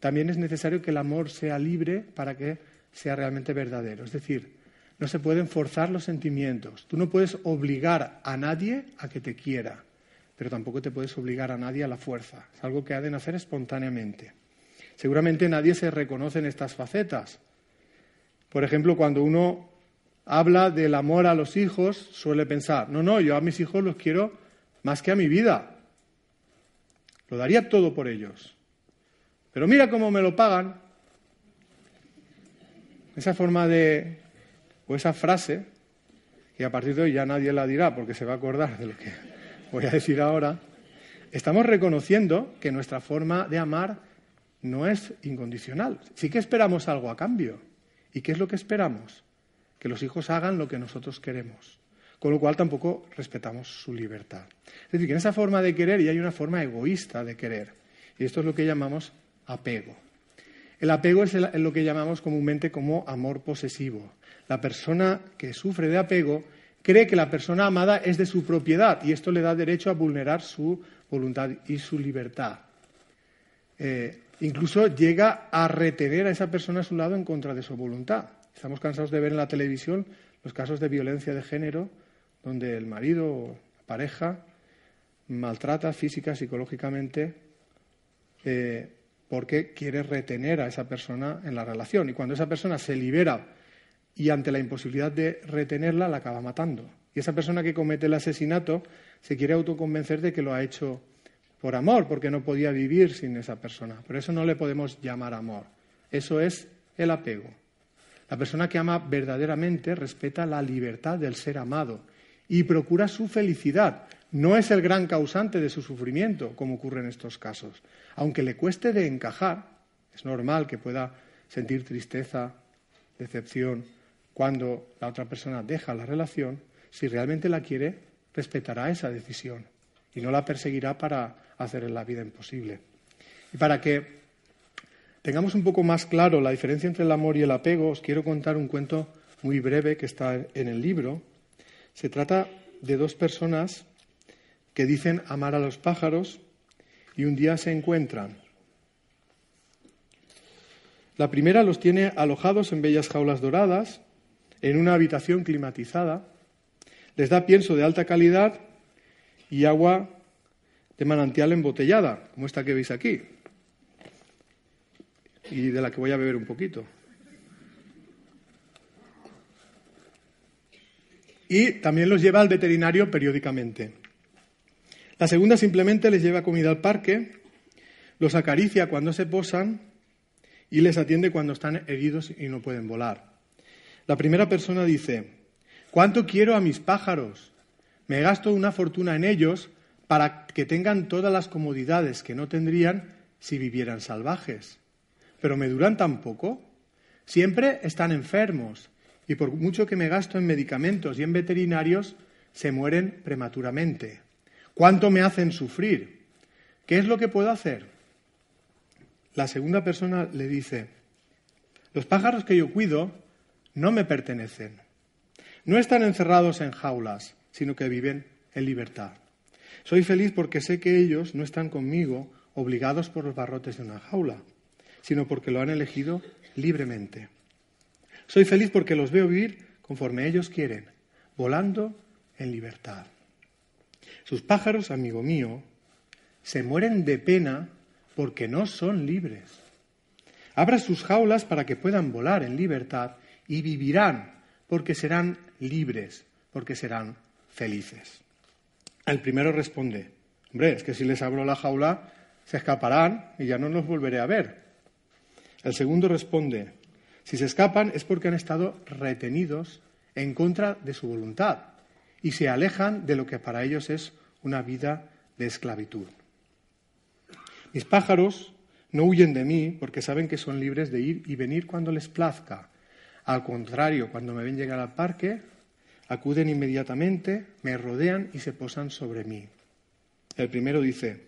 También es necesario que el amor sea libre para que sea realmente verdadero. Es decir, no se pueden forzar los sentimientos. Tú no puedes obligar a nadie a que te quiera, pero tampoco te puedes obligar a nadie a la fuerza. Es algo que ha de nacer espontáneamente. Seguramente nadie se reconoce en estas facetas. Por ejemplo, cuando uno habla del amor a los hijos, suele pensar, no, no, yo a mis hijos los quiero más que a mi vida. Lo daría todo por ellos. Pero mira cómo me lo pagan. Esa forma de o esa frase, que a partir de hoy ya nadie la dirá porque se va a acordar de lo que (laughs) voy a decir ahora, estamos reconociendo que nuestra forma de amar no es incondicional. Sí que esperamos algo a cambio. ¿Y qué es lo que esperamos? Que los hijos hagan lo que nosotros queremos. Con lo cual tampoco respetamos su libertad. Es decir, que en esa forma de querer ya hay una forma egoísta de querer. Y esto es lo que llamamos apego. El apego es lo que llamamos comúnmente como amor posesivo. La persona que sufre de apego cree que la persona amada es de su propiedad y esto le da derecho a vulnerar su voluntad y su libertad. Eh, incluso llega a retener a esa persona a su lado en contra de su voluntad. Estamos cansados de ver en la televisión los casos de violencia de género donde el marido o pareja maltrata física, psicológicamente eh, porque quiere retener a esa persona en la relación. Y cuando esa persona se libera y ante la imposibilidad de retenerla, la acaba matando. Y esa persona que comete el asesinato se quiere autoconvencer de que lo ha hecho por amor, porque no podía vivir sin esa persona. Por eso no le podemos llamar amor. Eso es el apego. La persona que ama verdaderamente respeta la libertad del ser amado y procura su felicidad. No es el gran causante de su sufrimiento, como ocurre en estos casos. Aunque le cueste de encajar, es normal que pueda sentir tristeza, decepción, cuando la otra persona deja la relación, si realmente la quiere, respetará esa decisión y no la perseguirá para hacerle la vida imposible. Y para que tengamos un poco más claro la diferencia entre el amor y el apego, os quiero contar un cuento muy breve que está en el libro. Se trata de dos personas que dicen amar a los pájaros y un día se encuentran. La primera los tiene alojados en bellas jaulas doradas, en una habitación climatizada, les da pienso de alta calidad y agua de manantial embotellada, como esta que veis aquí, y de la que voy a beber un poquito. Y también los lleva al veterinario periódicamente. La segunda simplemente les lleva comida al parque, los acaricia cuando se posan y les atiende cuando están heridos y no pueden volar. La primera persona dice, ¿cuánto quiero a mis pájaros? Me gasto una fortuna en ellos para que tengan todas las comodidades que no tendrían si vivieran salvajes. Pero me duran tan poco. Siempre están enfermos y por mucho que me gasto en medicamentos y en veterinarios, se mueren prematuramente. ¿Cuánto me hacen sufrir? ¿Qué es lo que puedo hacer? La segunda persona le dice, los pájaros que yo cuido no me pertenecen. No están encerrados en jaulas, sino que viven en libertad. Soy feliz porque sé que ellos no están conmigo obligados por los barrotes de una jaula, sino porque lo han elegido libremente. Soy feliz porque los veo vivir conforme ellos quieren, volando en libertad. Sus pájaros, amigo mío, se mueren de pena porque no son libres. Abra sus jaulas para que puedan volar en libertad y vivirán porque serán libres, porque serán felices. El primero responde, hombre, es que si les abro la jaula se escaparán y ya no los volveré a ver. El segundo responde, si se escapan es porque han estado retenidos en contra de su voluntad y se alejan de lo que para ellos es una vida de esclavitud. Mis pájaros no huyen de mí porque saben que son libres de ir y venir cuando les plazca. Al contrario, cuando me ven llegar al parque, acuden inmediatamente, me rodean y se posan sobre mí. El primero dice,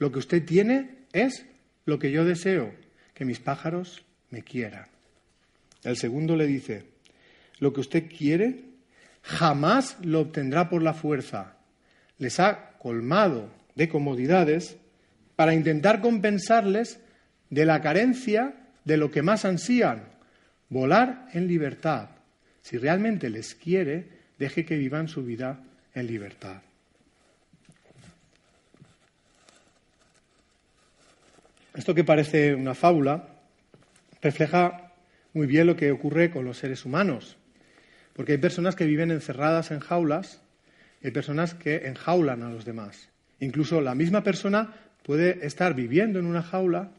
lo que usted tiene es lo que yo deseo, que mis pájaros me quieran. El segundo le dice, lo que usted quiere jamás lo obtendrá por la fuerza. Les ha colmado de comodidades para intentar compensarles de la carencia de lo que más ansían, volar en libertad. Si realmente les quiere, deje que vivan su vida en libertad. Esto que parece una fábula refleja muy bien lo que ocurre con los seres humanos, porque hay personas que viven encerradas en jaulas y hay personas que enjaulan a los demás. Incluso la misma persona puede estar viviendo en una jaula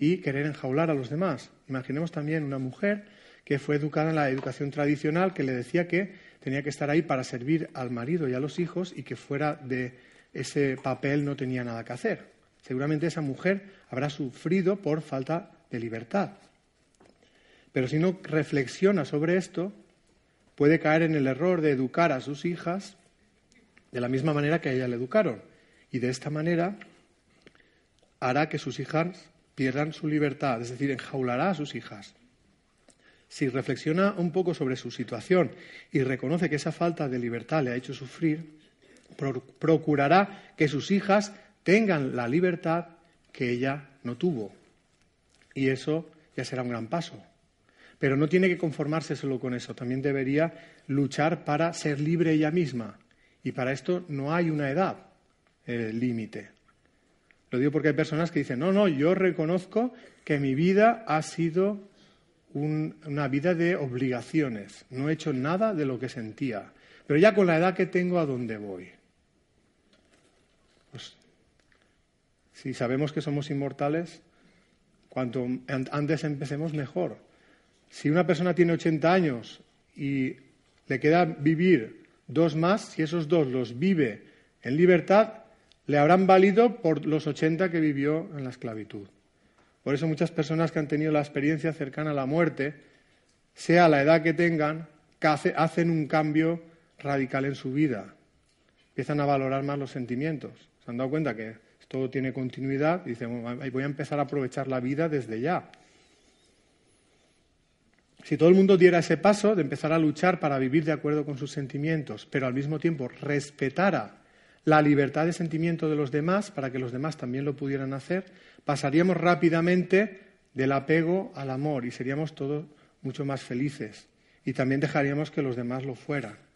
y querer enjaular a los demás. Imaginemos también una mujer que fue educada en la educación tradicional que le decía que tenía que estar ahí para servir al marido y a los hijos y que fuera de ese papel no tenía nada que hacer. Seguramente esa mujer habrá sufrido por falta de libertad. Pero si no reflexiona sobre esto, puede caer en el error de educar a sus hijas de la misma manera que a ella le educaron. Y de esta manera hará que sus hijas pierdan su libertad, es decir, enjaulará a sus hijas. Si reflexiona un poco sobre su situación y reconoce que esa falta de libertad le ha hecho sufrir, procurará que sus hijas tengan la libertad que ella no tuvo. Y eso ya será un gran paso. Pero no tiene que conformarse solo con eso, también debería luchar para ser libre ella misma. Y para esto no hay una edad límite. Lo digo porque hay personas que dicen, no, no, yo reconozco que mi vida ha sido una vida de obligaciones, no he hecho nada de lo que sentía, pero ya con la edad que tengo, ¿a dónde voy? Si sabemos que somos inmortales, cuanto antes empecemos, mejor. Si una persona tiene 80 años y le queda vivir dos más, si esos dos los vive en libertad, le habrán valido por los 80 que vivió en la esclavitud. Por eso muchas personas que han tenido la experiencia cercana a la muerte, sea la edad que tengan, hacen un cambio radical en su vida. Empiezan a valorar más los sentimientos. Se han dado cuenta que todo tiene continuidad y dicen, voy a empezar a aprovechar la vida desde ya. Si todo el mundo diera ese paso de empezar a luchar para vivir de acuerdo con sus sentimientos, pero al mismo tiempo respetara la libertad de sentimiento de los demás para que los demás también lo pudieran hacer, pasaríamos rápidamente del apego al amor y seríamos todos mucho más felices y también dejaríamos que los demás lo fueran.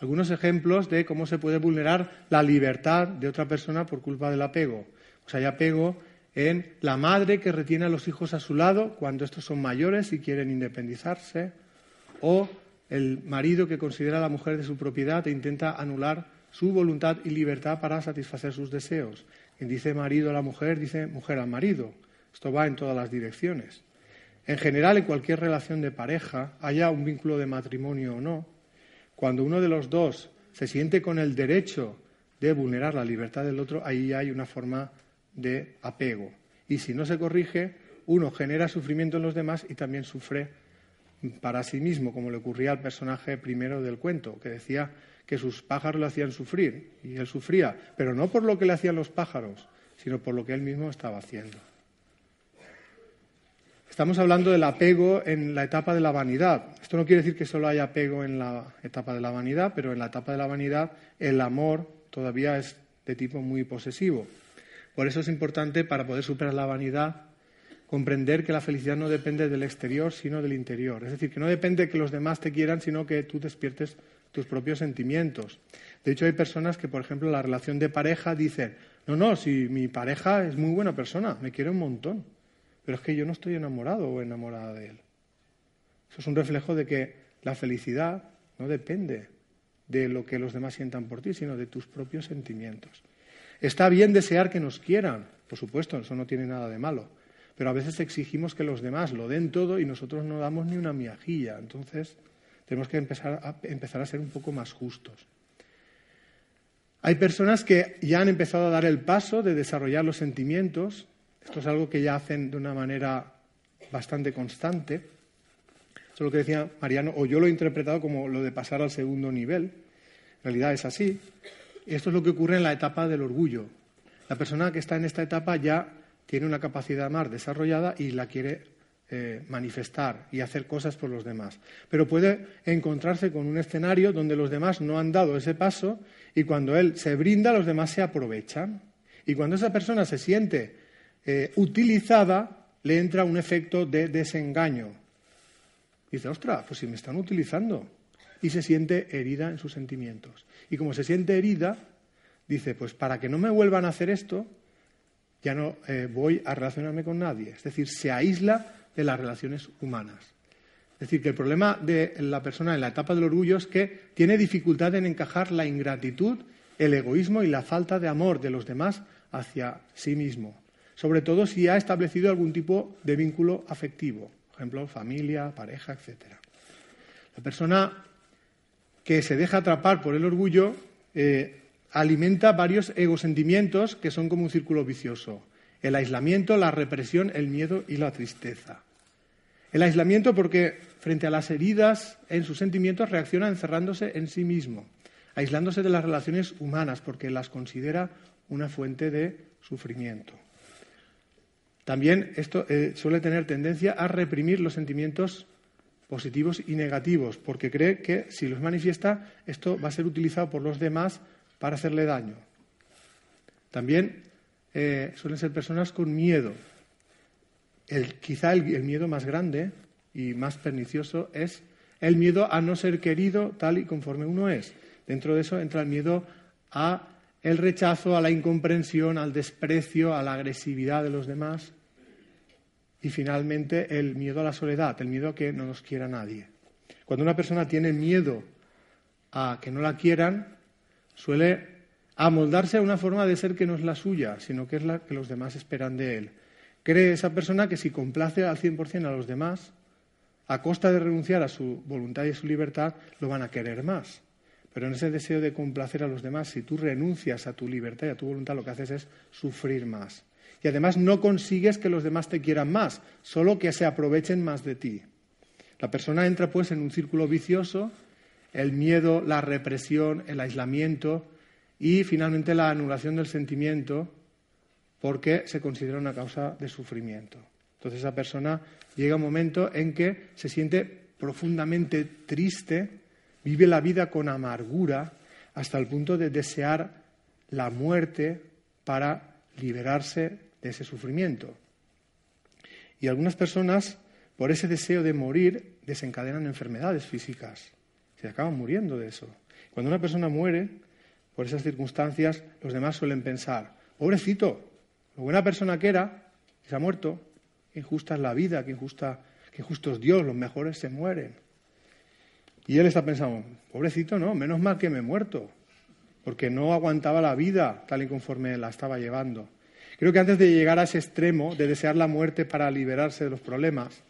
Algunos ejemplos de cómo se puede vulnerar la libertad de otra persona por culpa del apego. Pues hay apego en la madre que retiene a los hijos a su lado cuando estos son mayores y quieren independizarse, o el marido que considera a la mujer de su propiedad e intenta anular su voluntad y libertad para satisfacer sus deseos. Quien dice marido a la mujer, dice mujer al marido. Esto va en todas las direcciones. En general, en cualquier relación de pareja, haya un vínculo de matrimonio o no, cuando uno de los dos se siente con el derecho de vulnerar la libertad del otro, ahí hay una forma de apego. Y si no se corrige, uno genera sufrimiento en los demás y también sufre para sí mismo, como le ocurría al personaje primero del cuento, que decía que sus pájaros le hacían sufrir y él sufría, pero no por lo que le hacían los pájaros, sino por lo que él mismo estaba haciendo. Estamos hablando del apego en la etapa de la vanidad. Esto no quiere decir que solo haya apego en la etapa de la vanidad, pero en la etapa de la vanidad el amor todavía es de tipo muy posesivo. Por eso es importante, para poder superar la vanidad, comprender que la felicidad no depende del exterior, sino del interior. Es decir, que no depende que los demás te quieran, sino que tú despiertes tus propios sentimientos. De hecho, hay personas que, por ejemplo, la relación de pareja dicen, no, no, si mi pareja es muy buena persona, me quiere un montón, pero es que yo no estoy enamorado o enamorada de él. Eso es un reflejo de que la felicidad no depende de lo que los demás sientan por ti, sino de tus propios sentimientos. Está bien desear que nos quieran, por supuesto, eso no tiene nada de malo, pero a veces exigimos que los demás lo den todo y nosotros no damos ni una miajilla. Entonces, tenemos que empezar a, empezar a ser un poco más justos. Hay personas que ya han empezado a dar el paso de desarrollar los sentimientos. Esto es algo que ya hacen de una manera bastante constante. Eso es lo que decía Mariano, o yo lo he interpretado como lo de pasar al segundo nivel. En realidad es así. Esto es lo que ocurre en la etapa del orgullo. La persona que está en esta etapa ya tiene una capacidad más desarrollada y la quiere eh, manifestar y hacer cosas por los demás. Pero puede encontrarse con un escenario donde los demás no han dado ese paso y cuando él se brinda, los demás se aprovechan. Y cuando esa persona se siente eh, utilizada, le entra un efecto de desengaño. dice, ostras, pues si me están utilizando. Y se siente herida en sus sentimientos. Y como se siente herida, dice, pues para que no me vuelvan a hacer esto, ya no eh, voy a relacionarme con nadie. Es decir, se aísla de las relaciones humanas. Es decir, que el problema de la persona en la etapa del orgullo es que tiene dificultad en encajar la ingratitud, el egoísmo y la falta de amor de los demás hacia sí mismo. Sobre todo si ha establecido algún tipo de vínculo afectivo, por ejemplo, familia, pareja, etc. La persona que se deja atrapar por el orgullo eh, alimenta varios egosentimientos que son como un círculo vicioso. El aislamiento, la represión, el miedo y la tristeza. El aislamiento porque frente a las heridas en sus sentimientos reacciona encerrándose en sí mismo, aislándose de las relaciones humanas porque las considera una fuente de sufrimiento. También esto eh, suele tener tendencia a reprimir los sentimientos positivos y negativos, porque cree que si los manifiesta, esto va a ser utilizado por los demás para hacerle daño. También eh, suelen ser personas con miedo, quizá el, miedo más grande y más pernicioso es el miedo a no ser querido tal y conforme uno es. Dentro de eso entra el miedo a el rechazo, a la incomprensión, al desprecio, a la agresividad de los demás y finalmente el miedo a la soledad, el miedo a que no nos quiera nadie. Cuando una persona tiene miedo a que no la quieran, suele amoldarse a una forma de ser que no es la suya, sino que es la que los demás esperan de él. Cree esa persona que si complace al 100% a los demás, a costa de renunciar a su voluntad y a su libertad, lo van a querer más. Pero en ese deseo de complacer a los demás, si tú renuncias a tu libertad y a tu voluntad, lo que haces es sufrir más. Y además no consigues que los demás te quieran más, solo que se aprovechen más de ti. La persona entra pues en un círculo vicioso, el miedo, la represión, el aislamiento y finalmente la anulación del sentimiento porque se considera una causa de sufrimiento. Entonces esa persona llega un momento en que se siente profundamente triste, vive la vida con amargura hasta el punto de desear la muerte para liberarse de ese sufrimiento. Y algunas personas, por ese deseo de morir, desencadenan enfermedades físicas. Se acaban muriendo de eso. Cuando una persona muere, por esas circunstancias, los demás suelen pensar, pobrecito, lo buena persona que era, se ha muerto. Injusta es la vida, qué, injusta, qué injusto es Dios, los mejores se mueren. Y él está pensando, pobrecito, no, menos mal que me he muerto, porque no aguantaba la vida tal y conforme la estaba llevando. Creo que antes de llegar a ese extremo de desear la muerte para liberarse de los problemas,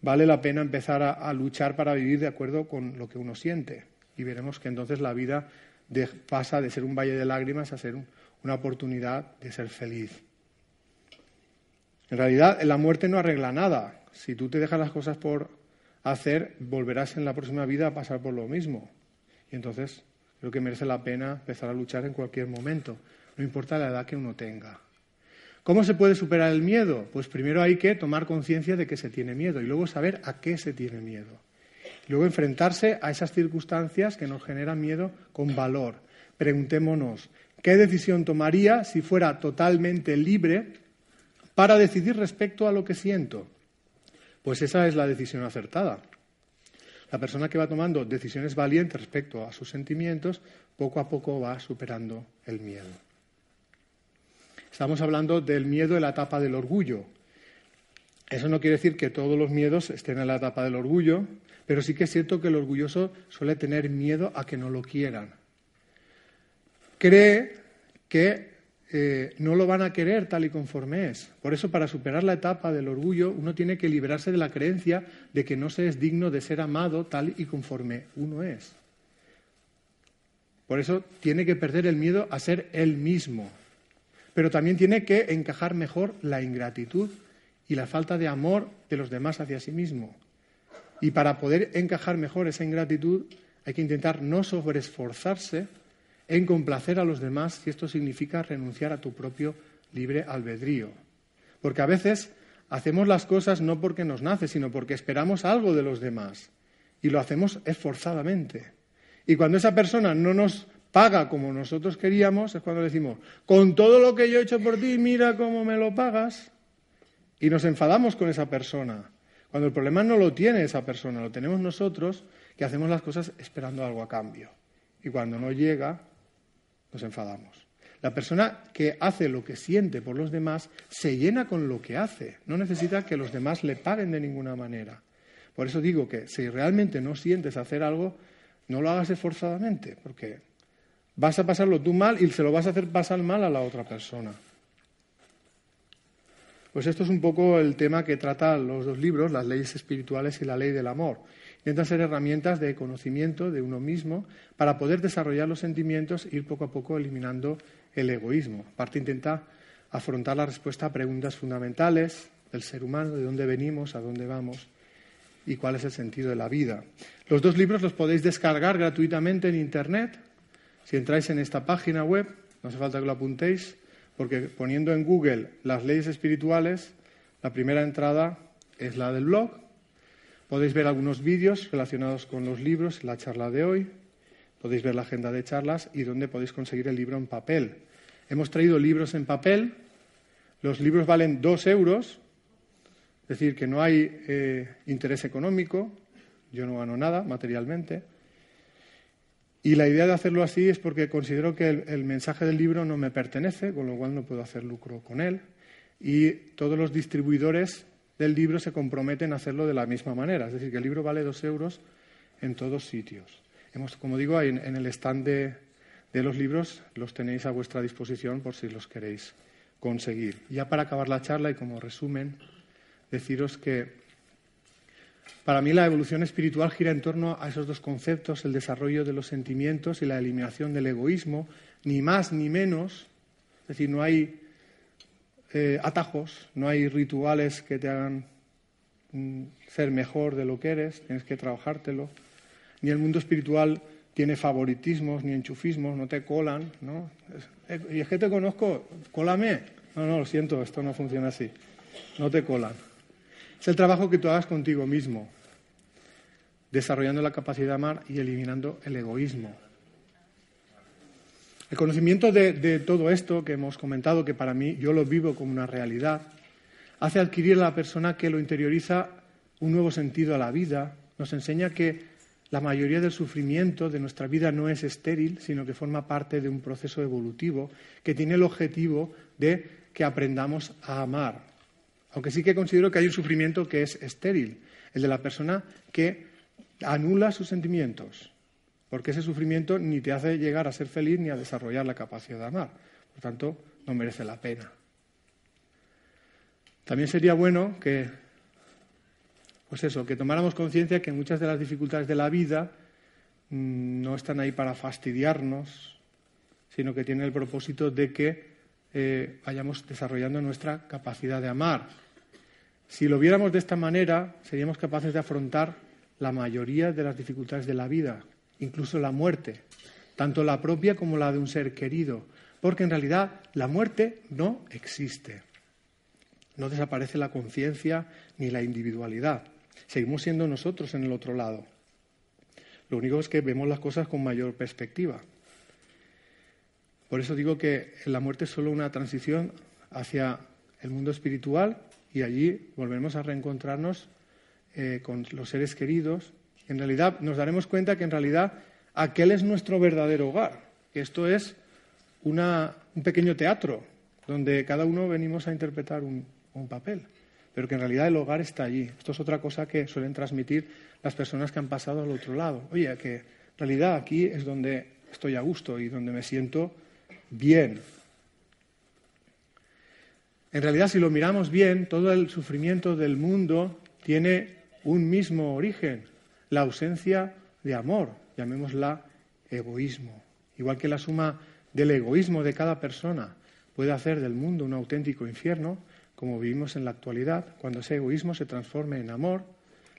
vale la pena empezar a, luchar para vivir de acuerdo con lo que uno siente. Y veremos que entonces la vida pasa de ser un valle de lágrimas a ser una oportunidad de ser feliz. En realidad, la muerte no arregla nada. Si tú te dejas las cosas por hacer, volverás en la próxima vida a pasar por lo mismo. Y entonces creo que merece la pena empezar a luchar en cualquier momento, no importa la edad que uno tenga. ¿Cómo se puede superar el miedo? Pues primero hay que tomar conciencia de que se tiene miedo y luego saber a qué se tiene miedo. luego enfrentarse a esas circunstancias que nos generan miedo con valor. Preguntémonos, ¿qué decisión tomaría si fuera totalmente libre para decidir respecto a lo que siento? Pues esa es la decisión acertada. La persona que va tomando decisiones valientes respecto a sus sentimientos, poco a poco va superando el miedo. Estamos hablando del miedo en la etapa del orgullo. Eso no quiere decir que todos los miedos estén en la etapa del orgullo, pero sí que es cierto que el orgulloso suele tener miedo a que no lo quieran. Cree que eh, no lo van a querer tal y conforme es. Por eso, para superar la etapa del orgullo, uno tiene que liberarse de la creencia de que no se es digno de ser amado tal y conforme uno es. Por eso tiene que perder el miedo a ser él mismo. Pero también tiene que encajar mejor la ingratitud y la falta de amor de los demás hacia sí mismo. Y para poder encajar mejor esa ingratitud hay que intentar no sobreesforzarse en complacer a los demás si esto significa renunciar a tu propio libre albedrío. Porque a veces hacemos las cosas no porque nos nace, sino porque esperamos algo de los demás. Y lo hacemos esforzadamente. Y cuando esa persona no nos paga como nosotros queríamos, es cuando decimos, con todo lo que yo he hecho por ti, mira cómo me lo pagas. Y nos enfadamos con esa persona. Cuando el problema no lo tiene esa persona, lo tenemos nosotros, que hacemos las cosas esperando algo a cambio. Y cuando no llega, nos enfadamos. La persona que hace lo que siente por los demás se llena con lo que hace, no necesita que los demás le paguen de ninguna manera. Por eso digo que si realmente no sientes hacer algo, no lo hagas esforzadamente, porque vas a pasarlo tú mal y se lo vas a hacer pasar mal a la otra persona. Pues esto es un poco el tema que tratan los dos libros, las leyes espirituales y la ley del amor. Intentan ser herramientas de conocimiento de uno mismo para poder desarrollar los sentimientos e ir poco a poco eliminando el egoísmo. Aparte intenta afrontar la respuesta a preguntas fundamentales del ser humano, de dónde venimos, a dónde vamos y cuál es el sentido de la vida. Los dos libros los podéis descargar gratuitamente en Internet. Si entráis en esta página web, no hace falta que lo apuntéis, porque poniendo en Google las leyes espirituales, la primera entrada es la del blog Podéis ver algunos vídeos relacionados con los libros, la charla de hoy. Podéis ver la agenda de charlas y dónde podéis conseguir el libro en papel. Hemos traído libros en papel. Los libros valen dos euros, es decir, que no hay eh, interés económico. Yo no gano nada materialmente. Y la idea de hacerlo así es porque considero que el, mensaje del libro no me pertenece, con lo cual no puedo hacer lucro con él. Y todos los distribuidores del libro se comprometen a hacerlo de la misma manera. Es decir, que el libro vale dos euros en todos sitios. Hemos, como digo, en, en el stand de, los libros los tenéis a vuestra disposición por si los queréis conseguir. Ya para acabar la charla y como resumen, deciros que para mí la evolución espiritual gira en torno a esos dos conceptos, el desarrollo de los sentimientos y la eliminación del egoísmo, ni más ni menos. Es decir, no hay eh, atajos, no hay rituales que te hagan mm, ser mejor de lo que eres, tienes que trabajártelo. Ni el mundo espiritual tiene favoritismos ni enchufismos, no te colan, ¿no? Eh, y es que te conozco, cólame. No, no, lo siento, esto no funciona así. No te colan. Es el trabajo que tú hagas contigo mismo, desarrollando la capacidad de amar y eliminando el egoísmo. El conocimiento de, todo esto que hemos comentado, que para mí yo lo vivo como una realidad, hace adquirir a la persona que lo interioriza un nuevo sentido a la vida, nos enseña que la mayoría del sufrimiento de nuestra vida no es estéril, sino que forma parte de un proceso evolutivo que tiene el objetivo de que aprendamos a amar. Aunque sí que considero que hay un sufrimiento que es estéril, el de la persona que anula sus sentimientos, porque ese sufrimiento ni te hace llegar a ser feliz ni a desarrollar la capacidad de amar. Por tanto, no merece la pena. También sería bueno que, pues eso, que tomáramos conciencia que muchas de las dificultades de la vida mm, no están ahí para fastidiarnos, sino que tienen el propósito de que eh, vayamos desarrollando nuestra capacidad de amar. Si lo viéramos de esta manera, seríamos capaces de afrontar la mayoría de las dificultades de la vida, incluso la muerte, tanto la propia como la de un ser querido, porque en realidad la muerte no existe. No desaparece la conciencia ni la individualidad. Seguimos siendo nosotros en el otro lado. Lo único es que vemos las cosas con mayor perspectiva. Por eso digo que la muerte es solo una transición hacia el mundo espiritual y allí volveremos a reencontrarnos eh, con los seres queridos en realidad nos daremos cuenta que en realidad aquel es nuestro verdadero hogar, que esto es un pequeño teatro donde cada uno venimos a interpretar un, papel. pero que en realidad el hogar está allí. Esto es otra cosa que suelen transmitir las personas que han pasado al otro lado. Oye, que en realidad aquí es donde estoy a gusto y donde me siento bien. En realidad, si lo miramos bien, todo el sufrimiento del mundo tiene un mismo origen, la ausencia de amor, llamémosla egoísmo. Igual que la suma del egoísmo de cada persona puede hacer del mundo un auténtico infierno, como vivimos en la actualidad, cuando ese egoísmo se transforme en amor,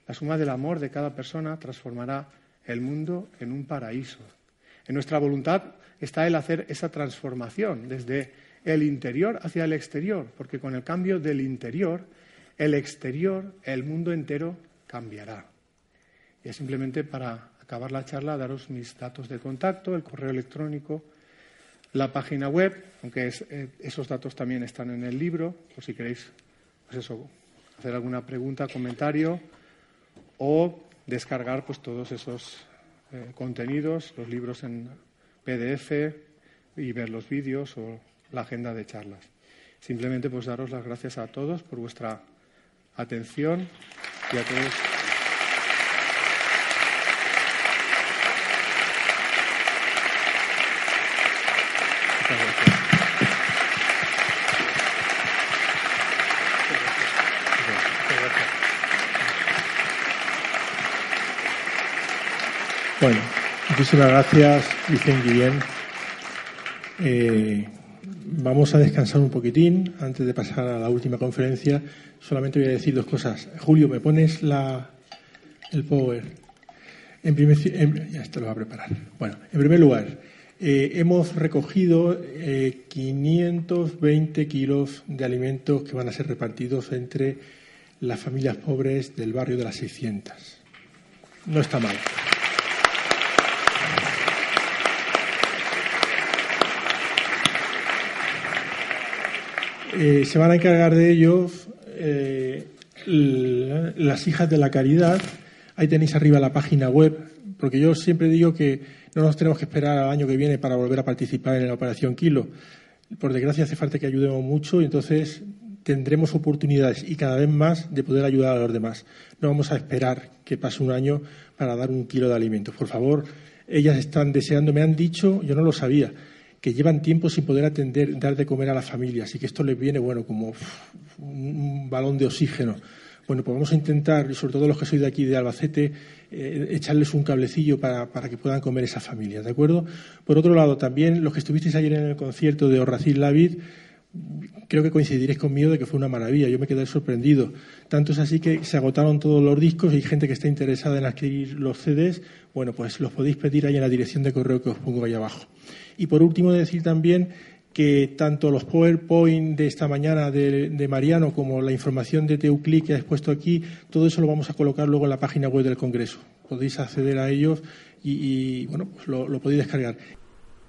la suma del amor de cada persona transformará el mundo en un paraíso. En nuestra voluntad está el hacer esa transformación desde el interior hacia el exterior, porque con el cambio del interior, el exterior, el mundo entero cambiará. Y es simplemente para acabar la charla daros mis datos de contacto, el correo electrónico, la página web, aunque eh, esos datos también están en el libro, por si queréis pues hacer alguna pregunta, comentario o descargar pues todos esos eh, contenidos, los libros en PDF y ver los vídeos o la agenda de charlas. Simplemente pues daros las gracias a todos por vuestra atención y a todos. Bueno, muchísimas gracias, Vicente Guillén. Eh, vamos a descansar un poquitín antes de pasar a la última conferencia. Solamente voy a decir dos cosas. Julio, ¿me pones la, el power? En primer, ya esto lo va a preparar. Bueno, en primer lugar, eh, hemos recogido 520 eh, kilos de alimentos que van a ser repartidos entre las familias pobres del barrio de las 600. No está mal. Eh, se van a encargar de ellos eh, las hijas de la caridad. Ahí tenéis arriba la página web, porque yo siempre digo que no nos tenemos que esperar al año que viene para volver a participar en la Operación Kilo. Por desgracia hace falta que ayudemos mucho y entonces tendremos oportunidades y cada vez más de poder ayudar a los demás. No vamos a esperar que pase un año para dar un kilo de alimentos. Por favor, ellas están deseando, me han dicho, yo no lo sabía, que llevan tiempo sin poder atender, dar de comer a la familia. Así que esto les viene, bueno, como un balón de oxígeno. Bueno, pues vamos a intentar, y sobre todo los que sois de aquí de Albacete, eh, echarles un cablecillo para, que puedan comer esa familia, ¿de acuerdo? Por otro lado, también los que estuvisteis ayer en el concierto de Orracil Lavid, creo que coincidiréis conmigo de que fue una maravilla. Yo me quedé sorprendido. Tanto es así que se agotaron todos los discos y gente que está interesada en adquirir los CDs. Bueno, pues los podéis pedir ahí en la dirección de correo que os pongo ahí abajo. Y por último, decir también que tanto los PowerPoint de esta mañana de, Mariano como la información de Teuclic que ha expuesto aquí, todo eso lo vamos a colocar luego en la página web del Congreso. Podéis acceder a ellos y, bueno, pues lo podéis descargar.